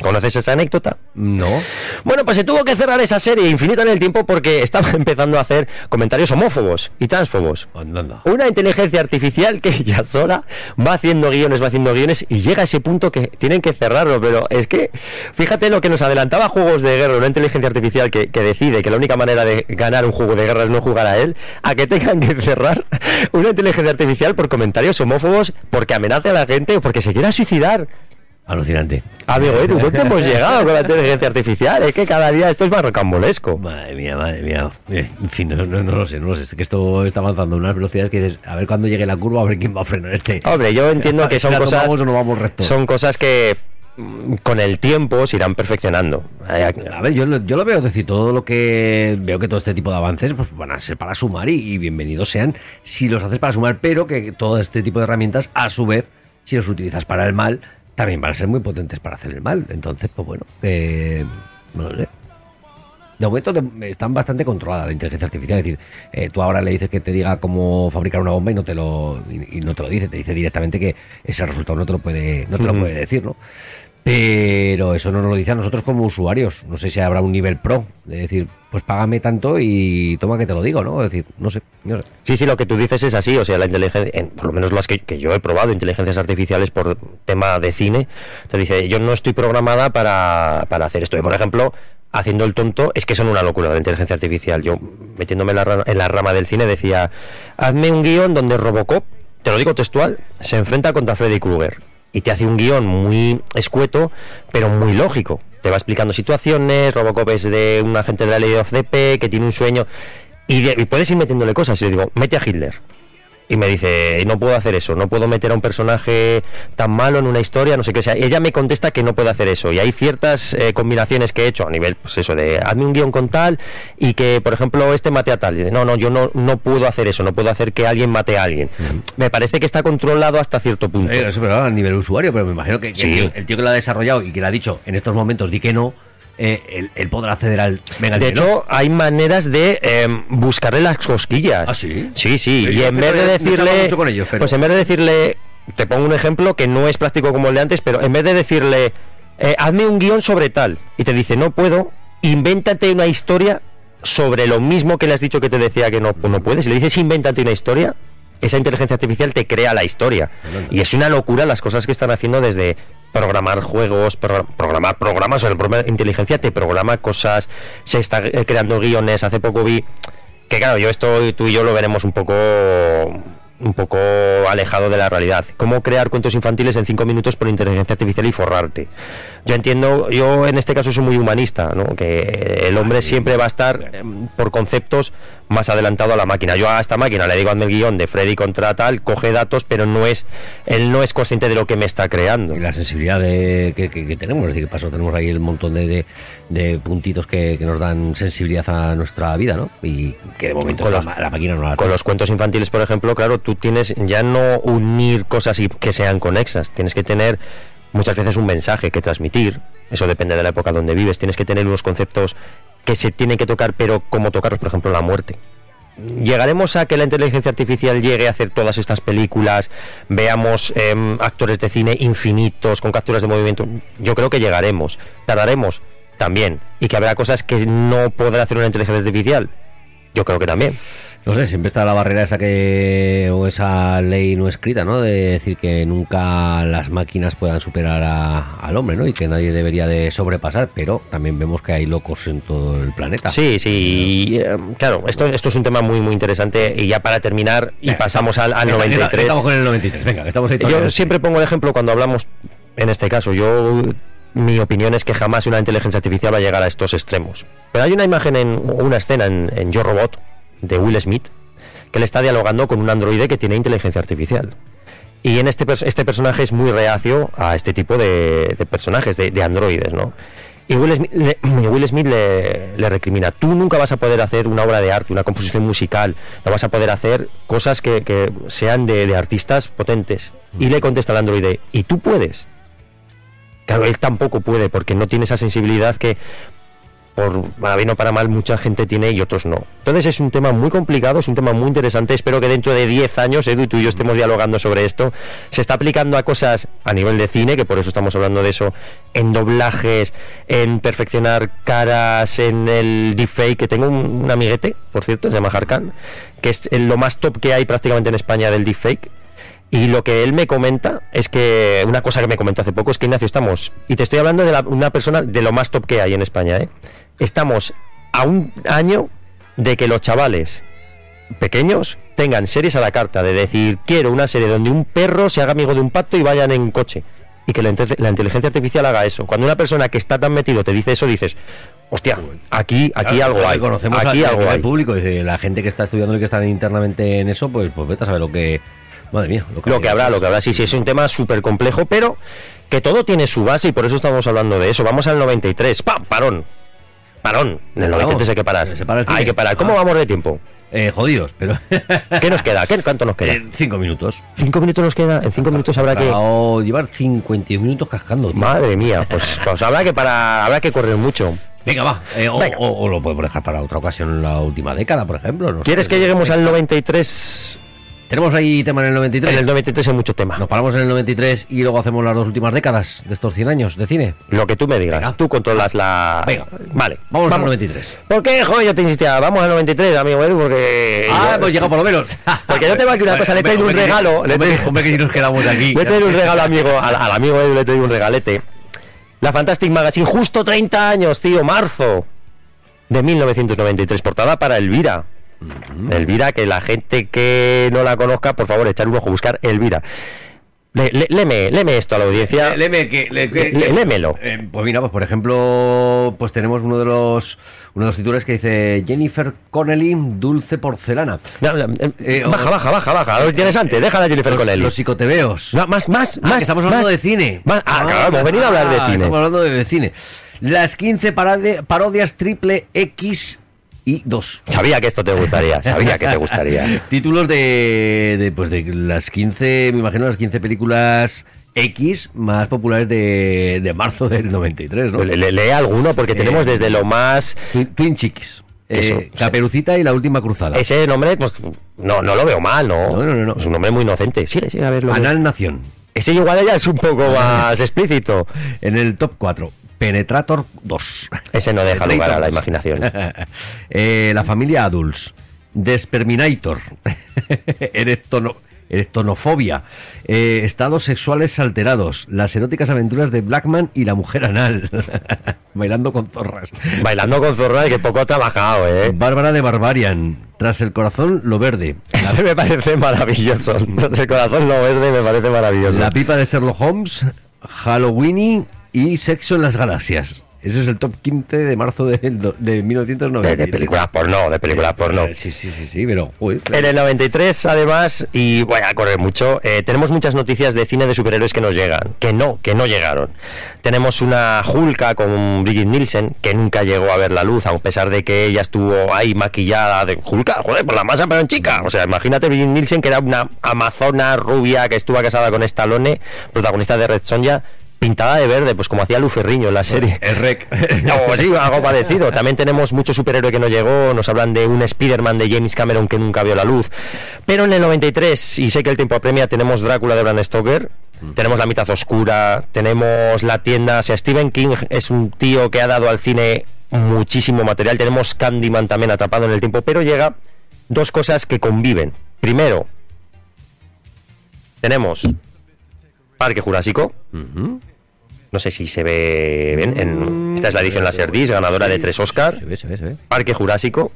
¿Conoces esa anécdota? No. Bueno, pues se tuvo que cerrar esa serie infinita en el tiempo porque estaba empezando a hacer comentarios homófobos y transfobos. Andando. Una inteligencia artificial que ya sola va haciendo guiones, va haciendo guiones y llega a ese punto que tienen que cerrarlo. Pero es que, fíjate lo que nos adelantaba Juegos de Guerra, una inteligencia artificial que, que decide que la única manera de ganar un juego de guerra es no jugar a él, a que tengan que cerrar una inteligencia artificial por comentarios homófobos, porque amenaza a la gente o porque se quiera suicidar. Alucinante. Amigo Edu, ¿dónde hemos llegado con la inteligencia artificial? Es que cada día esto es más rocambolesco. Madre mía, madre mía. Eh, En fin, no, no, no lo sé, no lo sé. Es que esto está avanzando a unas velocidades que dices, a ver cuando llegue la curva, a ver quién va a frenar este. Hombre, yo entiendo que son ¿La cosas, o no vamos recto? son cosas que mm, con el tiempo se irán perfeccionando. A ver, yo, lo- yo lo veo, es decir, todo lo que veo que todo este tipo de avances pues van a ser para sumar y, y bienvenidos sean si los haces para sumar, pero que todo este tipo de herramientas, a su vez, si los utilizas para el mal, también van a ser muy potentes para hacer el mal. Entonces, pues bueno, eh, no lo sé. De momento están bastante controladas la inteligencia artificial. Es decir, eh, tú ahora le dices que te diga cómo fabricar una bomba y no te lo y, y no te lo dice, te dice directamente que ese resultado no te lo puede, no te lo puede decir, ¿no? Pero eso no nos lo dice a nosotros como usuarios. No sé si habrá un nivel pro. De decir, pues págame tanto y toma que te lo digo, ¿no? Es decir, no sé. No sé. Sí, sí, lo que tú dices es así, o sea, la inteligencia, en- por lo menos las que, yo he probado, inteligencias artificiales por tema de cine, te dice, yo no estoy programada para, para hacer esto. Y, por ejemplo, haciendo el tonto, es que son una locura la inteligencia artificial. Yo, metiéndome en la, en la rama del cine, decía, hazme un guion donde Robocop, te lo digo textual, se enfrenta contra Freddy Krueger. Y te hace un guion muy escueto, pero muy lógico. Te va explicando situaciones, Robocop es de un agente de la ley de OFDP que tiene un sueño. Y, y puedes ir metiéndole cosas. Y le digo, mete a Hitler. Y me dice, no puedo hacer eso, no puedo meter a un personaje tan malo en una historia, no sé qué. O sea, ella me contesta que no puede hacer eso. Y hay ciertas eh, combinaciones que he hecho a nivel, pues eso, de hazme un guion con tal y que, por ejemplo, este mate a tal. Y dice, no, no, yo no, no puedo hacer eso, no puedo hacer que alguien mate a alguien. Me parece que está controlado hasta cierto punto. Eh, eso, pero a nivel usuario, pero me imagino que, que Sí. el, tío, el tío que lo ha desarrollado y que le ha dicho en estos momentos di que no, eh, él, él podrá acceder al. Venga, De hecho, hay maneras de em, buscarle las cosquillas. ¿Ah, sí? Sí, sí. Pero Y en vez de decirle. mucho con ellos, pero- Pues en vez de decirle. Te pongo un ejemplo que no es práctico como el de antes, pero en vez de decirle. eh, hazme un guion sobre tal. Y te dice, no puedo. Invéntate una historia sobre lo mismo que le has dicho que te decía que no, no puedes. Si le dices, invéntate una historia. Esa inteligencia artificial te crea la historia. Y es una locura las cosas que están haciendo desde programar juegos, pro- programar programas, o sea, la propia inteligencia te programa cosas, se está eh, creando guiones. Hace poco vi que claro, yo esto tú y yo lo veremos un poco un poco alejado de la realidad. Cómo crear cuentos infantiles en cinco minutos por inteligencia artificial y forrarte. Yo entiendo, yo en este caso soy muy humanista, ¿no? que el hombre siempre va a estar em, por conceptos más adelantado a la máquina. Yo a esta máquina le digo hazme el guion de Freddy contra tal, coge datos, pero no es él no es consciente de lo que me está creando. Y la sensibilidad de, que, que- que tenemos, es decir, que pasó, tenemos ahí el montón de, de- de puntitos que, que nos dan sensibilidad a nuestra vida, ¿no? Y que de momento Con la, los- ma- la máquina no la Con los cuentos infantiles, por ejemplo, claro, tú tienes ya no unir cosas y que sean conexas, tienes que tener muchas veces un mensaje que transmitir, eso depende de la época donde vives, tienes que tener unos conceptos que se tienen que tocar, pero cómo tocarlos, por ejemplo, la muerte. llegaremos a que la inteligencia artificial llegue a hacer todas estas películas, veamos em, actores de cine infinitos con capturas de movimiento. Yo creo que llegaremos. Tardaremos también. Y que habrá cosas que no podrá hacer una inteligencia artificial. Yo creo que también. No sé, siempre está la barrera esa que o esa ley no escrita, ¿no? De decir que nunca las máquinas puedan superar al hombre, ¿no? Y que nadie debería de sobrepasar, pero también vemos que hay locos en todo el planeta. Sí, sí, eh, claro, esto, esto es un tema muy, muy interesante y ya para terminar y pasamos al, 93. Estamos con el 93, venga, estamos ahí Yo siempre pongo el ejemplo cuando hablamos, en este caso, yo mi opinión es que jamás una inteligencia artificial va a llegar a estos extremos. Pero hay una imagen en una escena en, en Yo Robot de Will Smith, que le está dialogando con un androide que tiene inteligencia artificial. Y en este, este personaje es muy reacio a este tipo de, personajes, de, androides, ¿no? Y Will Smith, le, le, recrimina, tú nunca vas a poder hacer una obra de arte, una composición musical, no vas a poder hacer cosas que, sean de, de, artistas potentes. Y le contesta al androide, ¿y tú puedes? Claro, él tampoco puede porque no tiene esa sensibilidad que por para bien o para mal mucha gente tiene y otros no. Entonces es un tema muy complicado, es un tema muy interesante. Espero que dentro de 10 años, Edu y tú y yo estemos dialogando sobre esto. Se está aplicando a cosas a nivel de cine, que por eso estamos hablando de eso, en doblajes, en perfeccionar caras, en el deepfake, que tengo un, amiguete, por cierto, se llama Harkan, que es lo más top que hay prácticamente en España del deepfake. Y lo que él me comenta es que una cosa que me comentó hace poco es que Ignacio estamos, y te estoy hablando de una persona de lo más top que hay en España, ¿eh? Estamos a un año de que los chavales pequeños tengan series a la carta, de decir, quiero una serie donde un perro se haga amigo de un pato y vayan en coche. Y que la, inteligencia artificial haga eso. Cuando una persona que está tan metido te dice eso, dices, hostia, aquí, aquí algo hay. Conocemos aquí algo hay. público, dice, la gente que está estudiando y que está internamente en eso, pues, pues vete a saber lo que... Madre mía, lo que, lo que habrá, lo que habrá. Sí, sí, es un tema súper complejo, pero que todo tiene su base y por eso estamos hablando de eso. Vamos al 93. ¡Pam! Parón parón. En el 93 hay que parar. hay que parar. ¿Cómo ah. vamos de tiempo? Eh, jodidos, pero. ¿Qué nos queda? ¿Qué, ¿Cuánto nos queda? cinco minutos. ¿Cinco minutos nos queda? En cinco minutos habrá que. O llevar 51 minutos cascando. Madre mía, pues, pues, habrá que para, habrá que correr mucho. Venga, va. Eh, o, lo podemos dejar para otra ocasión en la última década, por ejemplo. ¿Quieres que lleguemos al 93 tenemos ahí tema en el 93. En el 93 hay mucho tema. Nos paramos en el 93 y luego hacemos las dos últimas décadas de estos 100 años de cine. Lo que tú me digas. Tú controlas la. Venga. Vale. Vamos, al 93. ¿Por qué, joder? Yo te insistía. Vamos al 93, amigo Edu, porque. Ah, pues llega por lo menos. porque yo tengo aquí una cosa. Le he traído un regalo. Le Hombre, que si nos quedamos aquí. Le he traído un regalo, amigo. Al, al amigo Edu le he traído un regalete. La Fantastic Magazine, justo 30 años, tío. Marzo de 1993. Portada para Elvira. Elvira, que la gente que no la conozca, por favor, echar un ojo, buscar Elvira. Le, leme, esto a la audiencia. Leme, que, lémelo. Eh, pues mira, pues por ejemplo, pues tenemos uno de los uno de los títulos que dice Jennifer Connelly, dulce porcelana. Eh, eh, baja, baja, baja, baja. interesante, déjala Jennifer Connelly. Los psicotebeos. más, más, ah, más. estamos hablando de cine. ah, claro, hemos venido a hablar de ah, cine. Estamos hablando de cine. Las 15 parodias triple X y dos. Sabía que esto te gustaría, sabía que te gustaría. Títulos de, pues de las 15, me imagino las 15 películas X más populares de, marzo del 93, ¿no? Le, lee alguno porque tenemos eh, desde lo más... Twin Chiquis. Eh, Caperucita y la última cruzada. Ese nombre, pues no, no lo veo mal, ¿no? No, no, no. Es un nombre muy inocente. Sigue, sigue a verlo. Anal Nación. Ese igual ya es un poco más explícito. En el top 4. Penetrator 2. Ese no deja lugar a la imaginación. Eh, la familia Adults. Desperminator. Erectono, erectonofobia. Eh, estados sexuales alterados. Las eróticas aventuras de Blackman y la mujer anal. Bailando con zorras. Bailando con zorras, que poco ha trabajado, ¿eh? Bárbara de Barbarian. Tras el corazón, lo verde. Ese me parece maravilloso. Tras el corazón, lo verde me parece maravilloso. La pipa de Sherlock Holmes. Halloween y Sexo en las Galaxias. Ese es el top 15 de marzo de, de 1990. De, películas porno, de películas porno. Sí, sí, sí, sí, pero... En el 93, además, y voy a correr mucho, eh, tenemos muchas noticias de cine de superhéroes que nos llegan. Que no, que no llegaron. Tenemos una Hulka con Brigitte Nielsen, que nunca llegó a ver la luz, a pesar de que ella estuvo ahí maquillada de Hulka, joder, por la masa, pero en chica. O sea, imagínate Brigitte Nielsen, que era una amazona rubia que estuvo casada con Stallone, protagonista de Red Sonja, pintada de verde, pues como hacía Luferriño en la serie. El rec. No, sí, algo parecido. También tenemos mucho superhéroe que no llegó, nos hablan de un Spider-Man de James Cameron que nunca vio la luz. Pero en el 93, y sé que el tiempo apremia, tenemos Drácula de Bram Stoker, tenemos La mitad oscura, tenemos La tienda, o sea, Stephen King es un tío que ha dado al cine muchísimo material, tenemos Candyman también atrapado en el tiempo, pero llega dos cosas que conviven. Primero, tenemos Parque Jurásico. No sé si se ve bien. En, esta es la edición Laserdisc, ganadora de tres Oscar. Se ve, se ve, se ve. Parque Jurásico,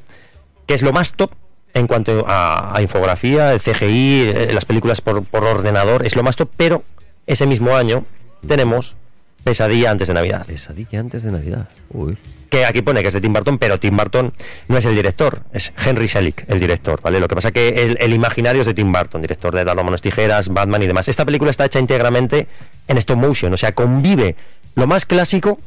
que es lo más top en cuanto a, a infografía, el CGI, eh, las películas por, por ordenador, es lo más top, pero ese mismo año tenemos Pesadilla antes de Navidad. Pesadilla antes de Navidad. Uy. que aquí pone que es de Tim Burton, pero Tim Burton no es el director, es Henry Selick el director, ¿vale? Lo que pasa que el, el imaginario es de Tim Burton, director de Las Manos Tijeras, Batman y demás. Esta película está hecha íntegramente en stop motion, o sea, convive lo más clásico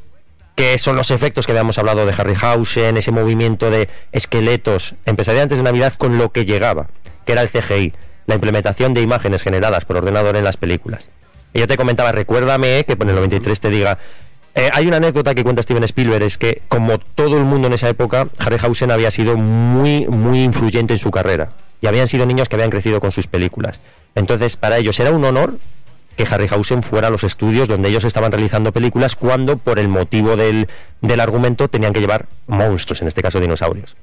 que son los efectos que habíamos hablado de Harryhausen, ese movimiento de esqueletos, empezaría antes de Navidad con lo que llegaba, que era el CGI, la implementación de imágenes generadas por ordenador en las películas. Yo te comentaba, recuérdame que en el 93 te diga, eh, hay una anécdota que cuenta Steven Spielberg, es que como todo el mundo en esa época, Harryhausen había sido muy, muy influyente en su carrera. Y habían sido niños que habían crecido con sus películas. Entonces, para ellos era un honor que Harryhausen fuera a los estudios donde ellos estaban realizando películas cuando, por el motivo del, del argumento, tenían que llevar monstruos, en este caso dinosaurios.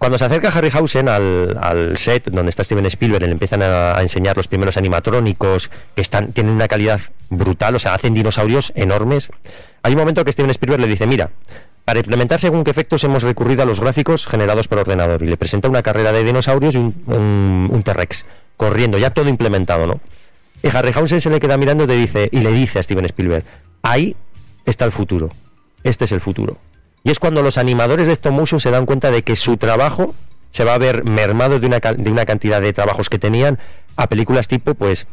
Cuando se acerca Harryhausen al, al set donde está Steven Spielberg, le empiezan a, enseñar los primeros animatrónicos que están, tienen una calidad brutal, o sea, hacen dinosaurios enormes. Hay un momento que Steven Spielberg le dice, mira, para implementar según qué efectos hemos recurrido a los gráficos generados por ordenador y le presenta una carrera de dinosaurios y un T-Rex corriendo, ya todo implementado, ¿no? Y Harryhausen se le queda mirando y, te dice, y le dice a Steven Spielberg, ahí está el futuro, este es el futuro. Y es cuando los animadores de stop motion se dan cuenta de que su trabajo se va a ver mermado de una, de una cantidad de trabajos que tenían a películas tipo, pues,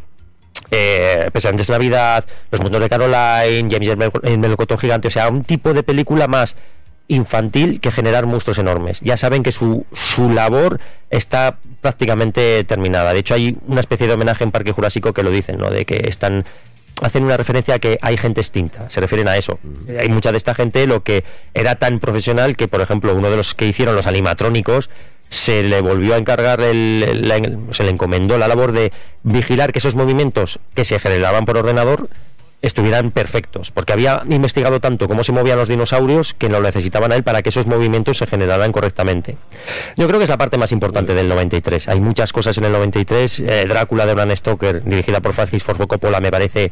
eh, de Navidad, Los Mundos de Caroline, James el Melocotón Gigante, o sea, un tipo de película más infantil que generar monstruos enormes. Ya saben que su, su labor está prácticamente terminada. De hecho, hay una especie de homenaje en Parque Jurásico que lo dicen, ¿no? De que están hacen una referencia a que hay gente extinta, se refieren a eso. Hay mucha de esta gente lo que era tan profesional que, por ejemplo, uno de los que hicieron los animatrónicos se le volvió a encargar, el, el, se le encomendó la labor de vigilar que esos movimientos que se generaban por ordenador estuvieran perfectos, porque había investigado tanto cómo se movían los dinosaurios que lo necesitaban a él para que esos movimientos se generaran correctamente. Yo creo que es la parte más importante del 93. Hay muchas cosas en el 93. Eh, Drácula de Bram Stoker, dirigida por Francis Ford Coppola, me parece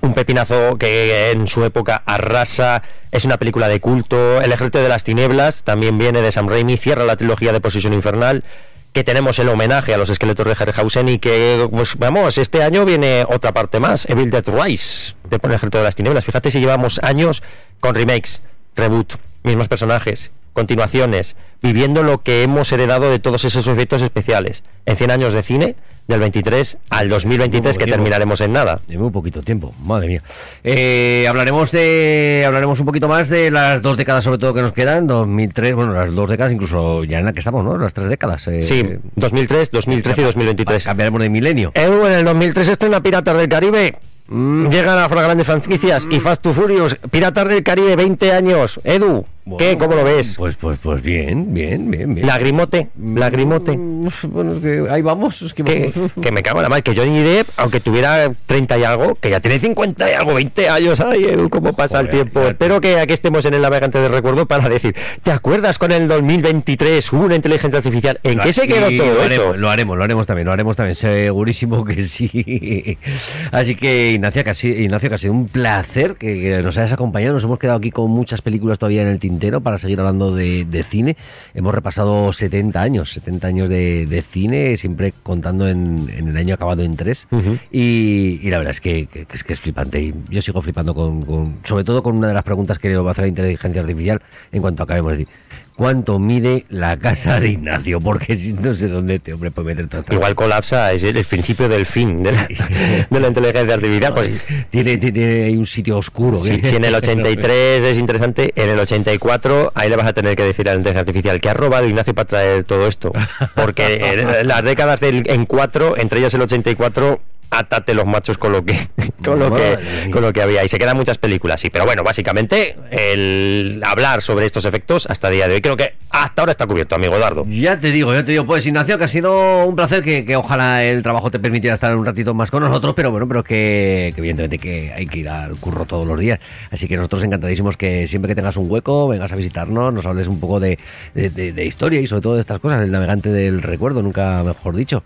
un pepinazo que en su época arrasa, es una película de culto. El ejército de las tinieblas también viene de Sam Raimi, cierra la trilogía de Posición Infernal que tenemos el homenaje a los esqueletos de Harryhausen y que, pues vamos, este año viene otra parte más, Evil Dead Rise, de El Ejército de las Tinieblas. Fíjate si llevamos años con remakes, reboot, mismos personajes, continuaciones, viviendo lo que hemos heredado de todos esos efectos especiales. En 100 años de cine, del 23 al 2023, que tiempo. terminaremos en nada. Llevo un poquito tiempo, madre mía. Eh, hablaremos de hablaremos un poquito más de las dos décadas, sobre todo, que nos quedan, 2003, bueno, las dos décadas, incluso ya en la que estamos, ¿no? Las tres décadas. Eh, Sí, 2003, 2013 y 2023. Cambiaremos de milenio. Edu, en el 2003 estrena Piratas del Caribe. Mm. Llegan a grandes franquicias y Fast to Furious. Piratas del Caribe, 20 años. Edu, ¿qué? ¿Cómo lo ves? Pues, pues, pues bien, bien, bien, bien. Lagrimote, lagrimote. Mm, Bueno, es que ahí vamos, es que Que, vamos. que me cago en la madre, que Johnny Depp, aunque tuviera 30 y algo, que ya tiene 50 y algo, 20 años, ay, Edu, cómo pasa el tiempo. ya- Espero que aquí estemos en el navegante del recuerdo para decir, ¿te acuerdas con el 2023 hubo una inteligencia artificial? ¿En Lo- qué se quedó y todo lo eso? haremos, Lo haremos, lo haremos también, lo haremos también, segurísimo que sí. Así que Ignacio, sido, Ignacio, sido un placer que, que nos hayas acompañado. Nos hemos quedado aquí con muchas películas todavía en el tintero para seguir hablando de, de cine. Hemos repasado 70 años, 70 años de, de cine, siempre contando en, en el año acabado en tres. Y, y la verdad es que, que- que es que es flipante. Y yo sigo flipando con, con- sobre todo con una de las preguntas que va a hacer la inteligencia artificial en cuanto acabemos de decir. ¿Cuánto mide la casa de Ignacio? Porque si no sé dónde este hombre puede meter tanta Igual colapsa, es el, el principio del fin de la, de la inteligencia artificial. Pues, tiene, tiene ahí un sitio oscuro. Si, si en el 83 es interesante, en el 84 ahí le vas a tener que decir a la inteligencia artificial que ha robado Ignacio para traer todo esto. Porque en las décadas del, en 4, entre ellas el 84, atate los machos con lo que con lo que con lo que había. Y se quedan muchas películas sí. Pero bueno básicamente el hablar sobre estos efectos hasta el día de hoy creo que hasta ahora está cubierto amigo Dardo ya te digo ya te digo. Pues Ignacio que ha sido un placer que, ojalá el trabajo te permitiera estar un ratito más con nosotros pero bueno pero que, evidentemente que hay que ir al curro todos los días. Así que nosotros encantadísimos que siempre que tengas un hueco vengas a visitarnos nos hables un poco de, de historia y sobre todo de estas cosas el navegante del recuerdo nunca mejor dicho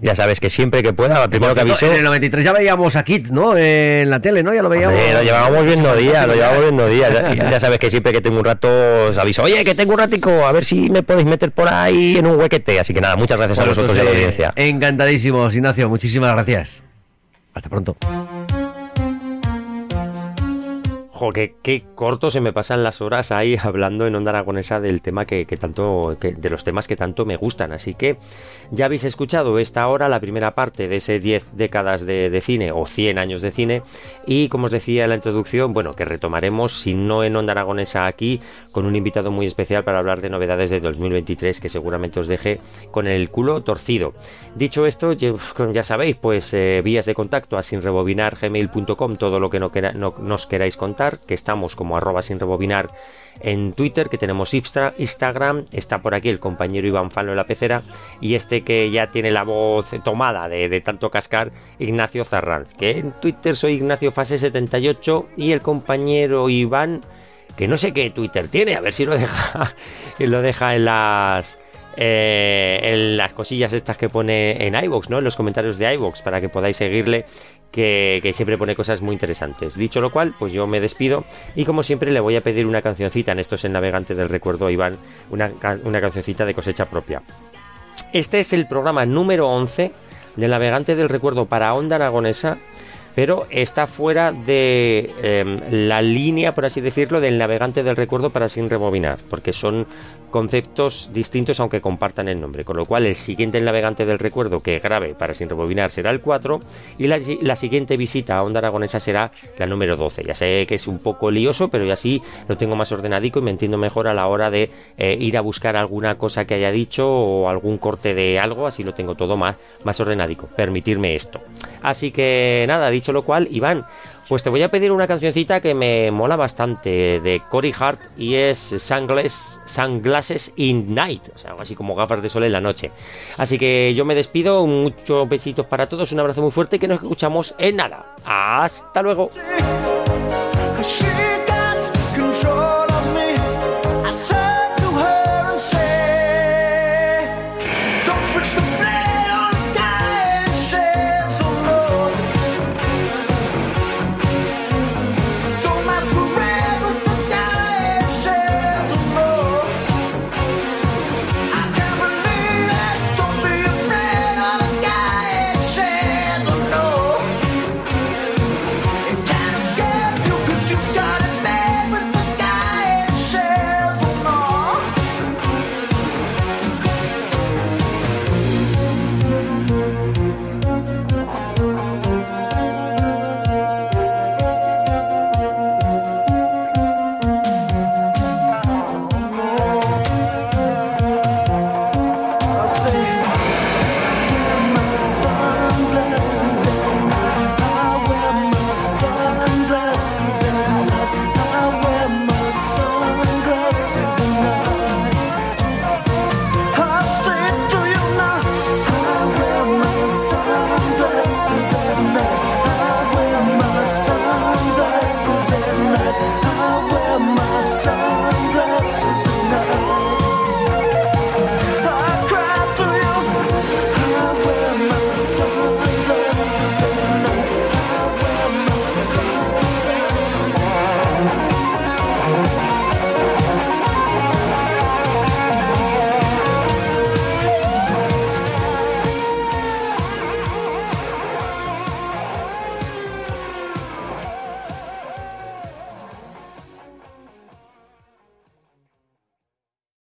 ya sabes que siempre que pueda, primero que aviso. En el 93 ya veíamos a Kit, ¿no? En la tele, ¿no? Ya lo veíamos. lo llevábamos viendo días, lo llevábamos viendo días. Ya, sabes que siempre que tengo un rato os aviso, oye, que tengo un ratico, a ver si me podéis meter por ahí en un huequete. Así que nada, muchas gracias a vosotros y a la audiencia. Encantadísimos, Ignacio, muchísimas gracias. Hasta pronto que qué corto se me pasan las horas ahí hablando en onda aragonesa del tema que, tanto, de los temas que tanto me gustan. Así que ya habéis escuchado esta hora, la primera parte de ese 10 décadas de, cine o 100 años de cine. Y como os decía en la introducción, bueno, que retomaremos, si no en onda aragonesa aquí, con un invitado muy especial para hablar de novedades de 2023 que seguramente os deje con el culo torcido. Dicho esto, ya sabéis, pues eh, vías de contacto a sinrebobinargmail.com, todo lo que no nos queráis contar que estamos como arroba sin rebobinar en Twitter, que tenemos Instagram, está por aquí el compañero Iván Falo en la pecera, y este que ya tiene la voz tomada de, tanto cascar, Ignacio Zarranz, que en Twitter soy Ignacio Fase78 y el compañero Iván, que no sé qué Twitter tiene, a ver si lo deja, lo deja en las... Eh, en las cosillas estas que pone en iVoox, ¿no? En los comentarios de iVoox para que podáis seguirle que, siempre pone cosas muy interesantes. Dicho lo cual, pues yo me despido y como siempre le voy a pedir una cancioncita en esto es el navegante del recuerdo, Iván, una, una cancioncita de cosecha propia. Este es el programa número 11 del navegante del recuerdo para Onda Aragonesa pero está fuera de em, la línea, por así decirlo, del navegante del recuerdo para sin rebobinar, porque son conceptos distintos aunque compartan el nombre, con lo cual el siguiente navegante del recuerdo que grabe para sin rebobinar será el 4 y la, siguiente visita a Onda Aragonesa será la número 12. Ya sé que es un poco lioso, pero ya así lo tengo más ordenadico y me entiendo mejor a la hora de eh, ir a buscar alguna cosa que haya dicho o algún corte de algo, así lo tengo todo más, más ordenadico. Permitirme esto. Así que nada, dicho lo cual, Iván, pues te voy a pedir una cancioncita que me mola bastante de Cory Hart y es Sunglasses, Sunglasses in Night, o sea, algo así como gafas de sol en la noche. Así que yo me despido, muchos besitos para todos, un abrazo muy fuerte que nos escuchamos en nada. Hasta luego.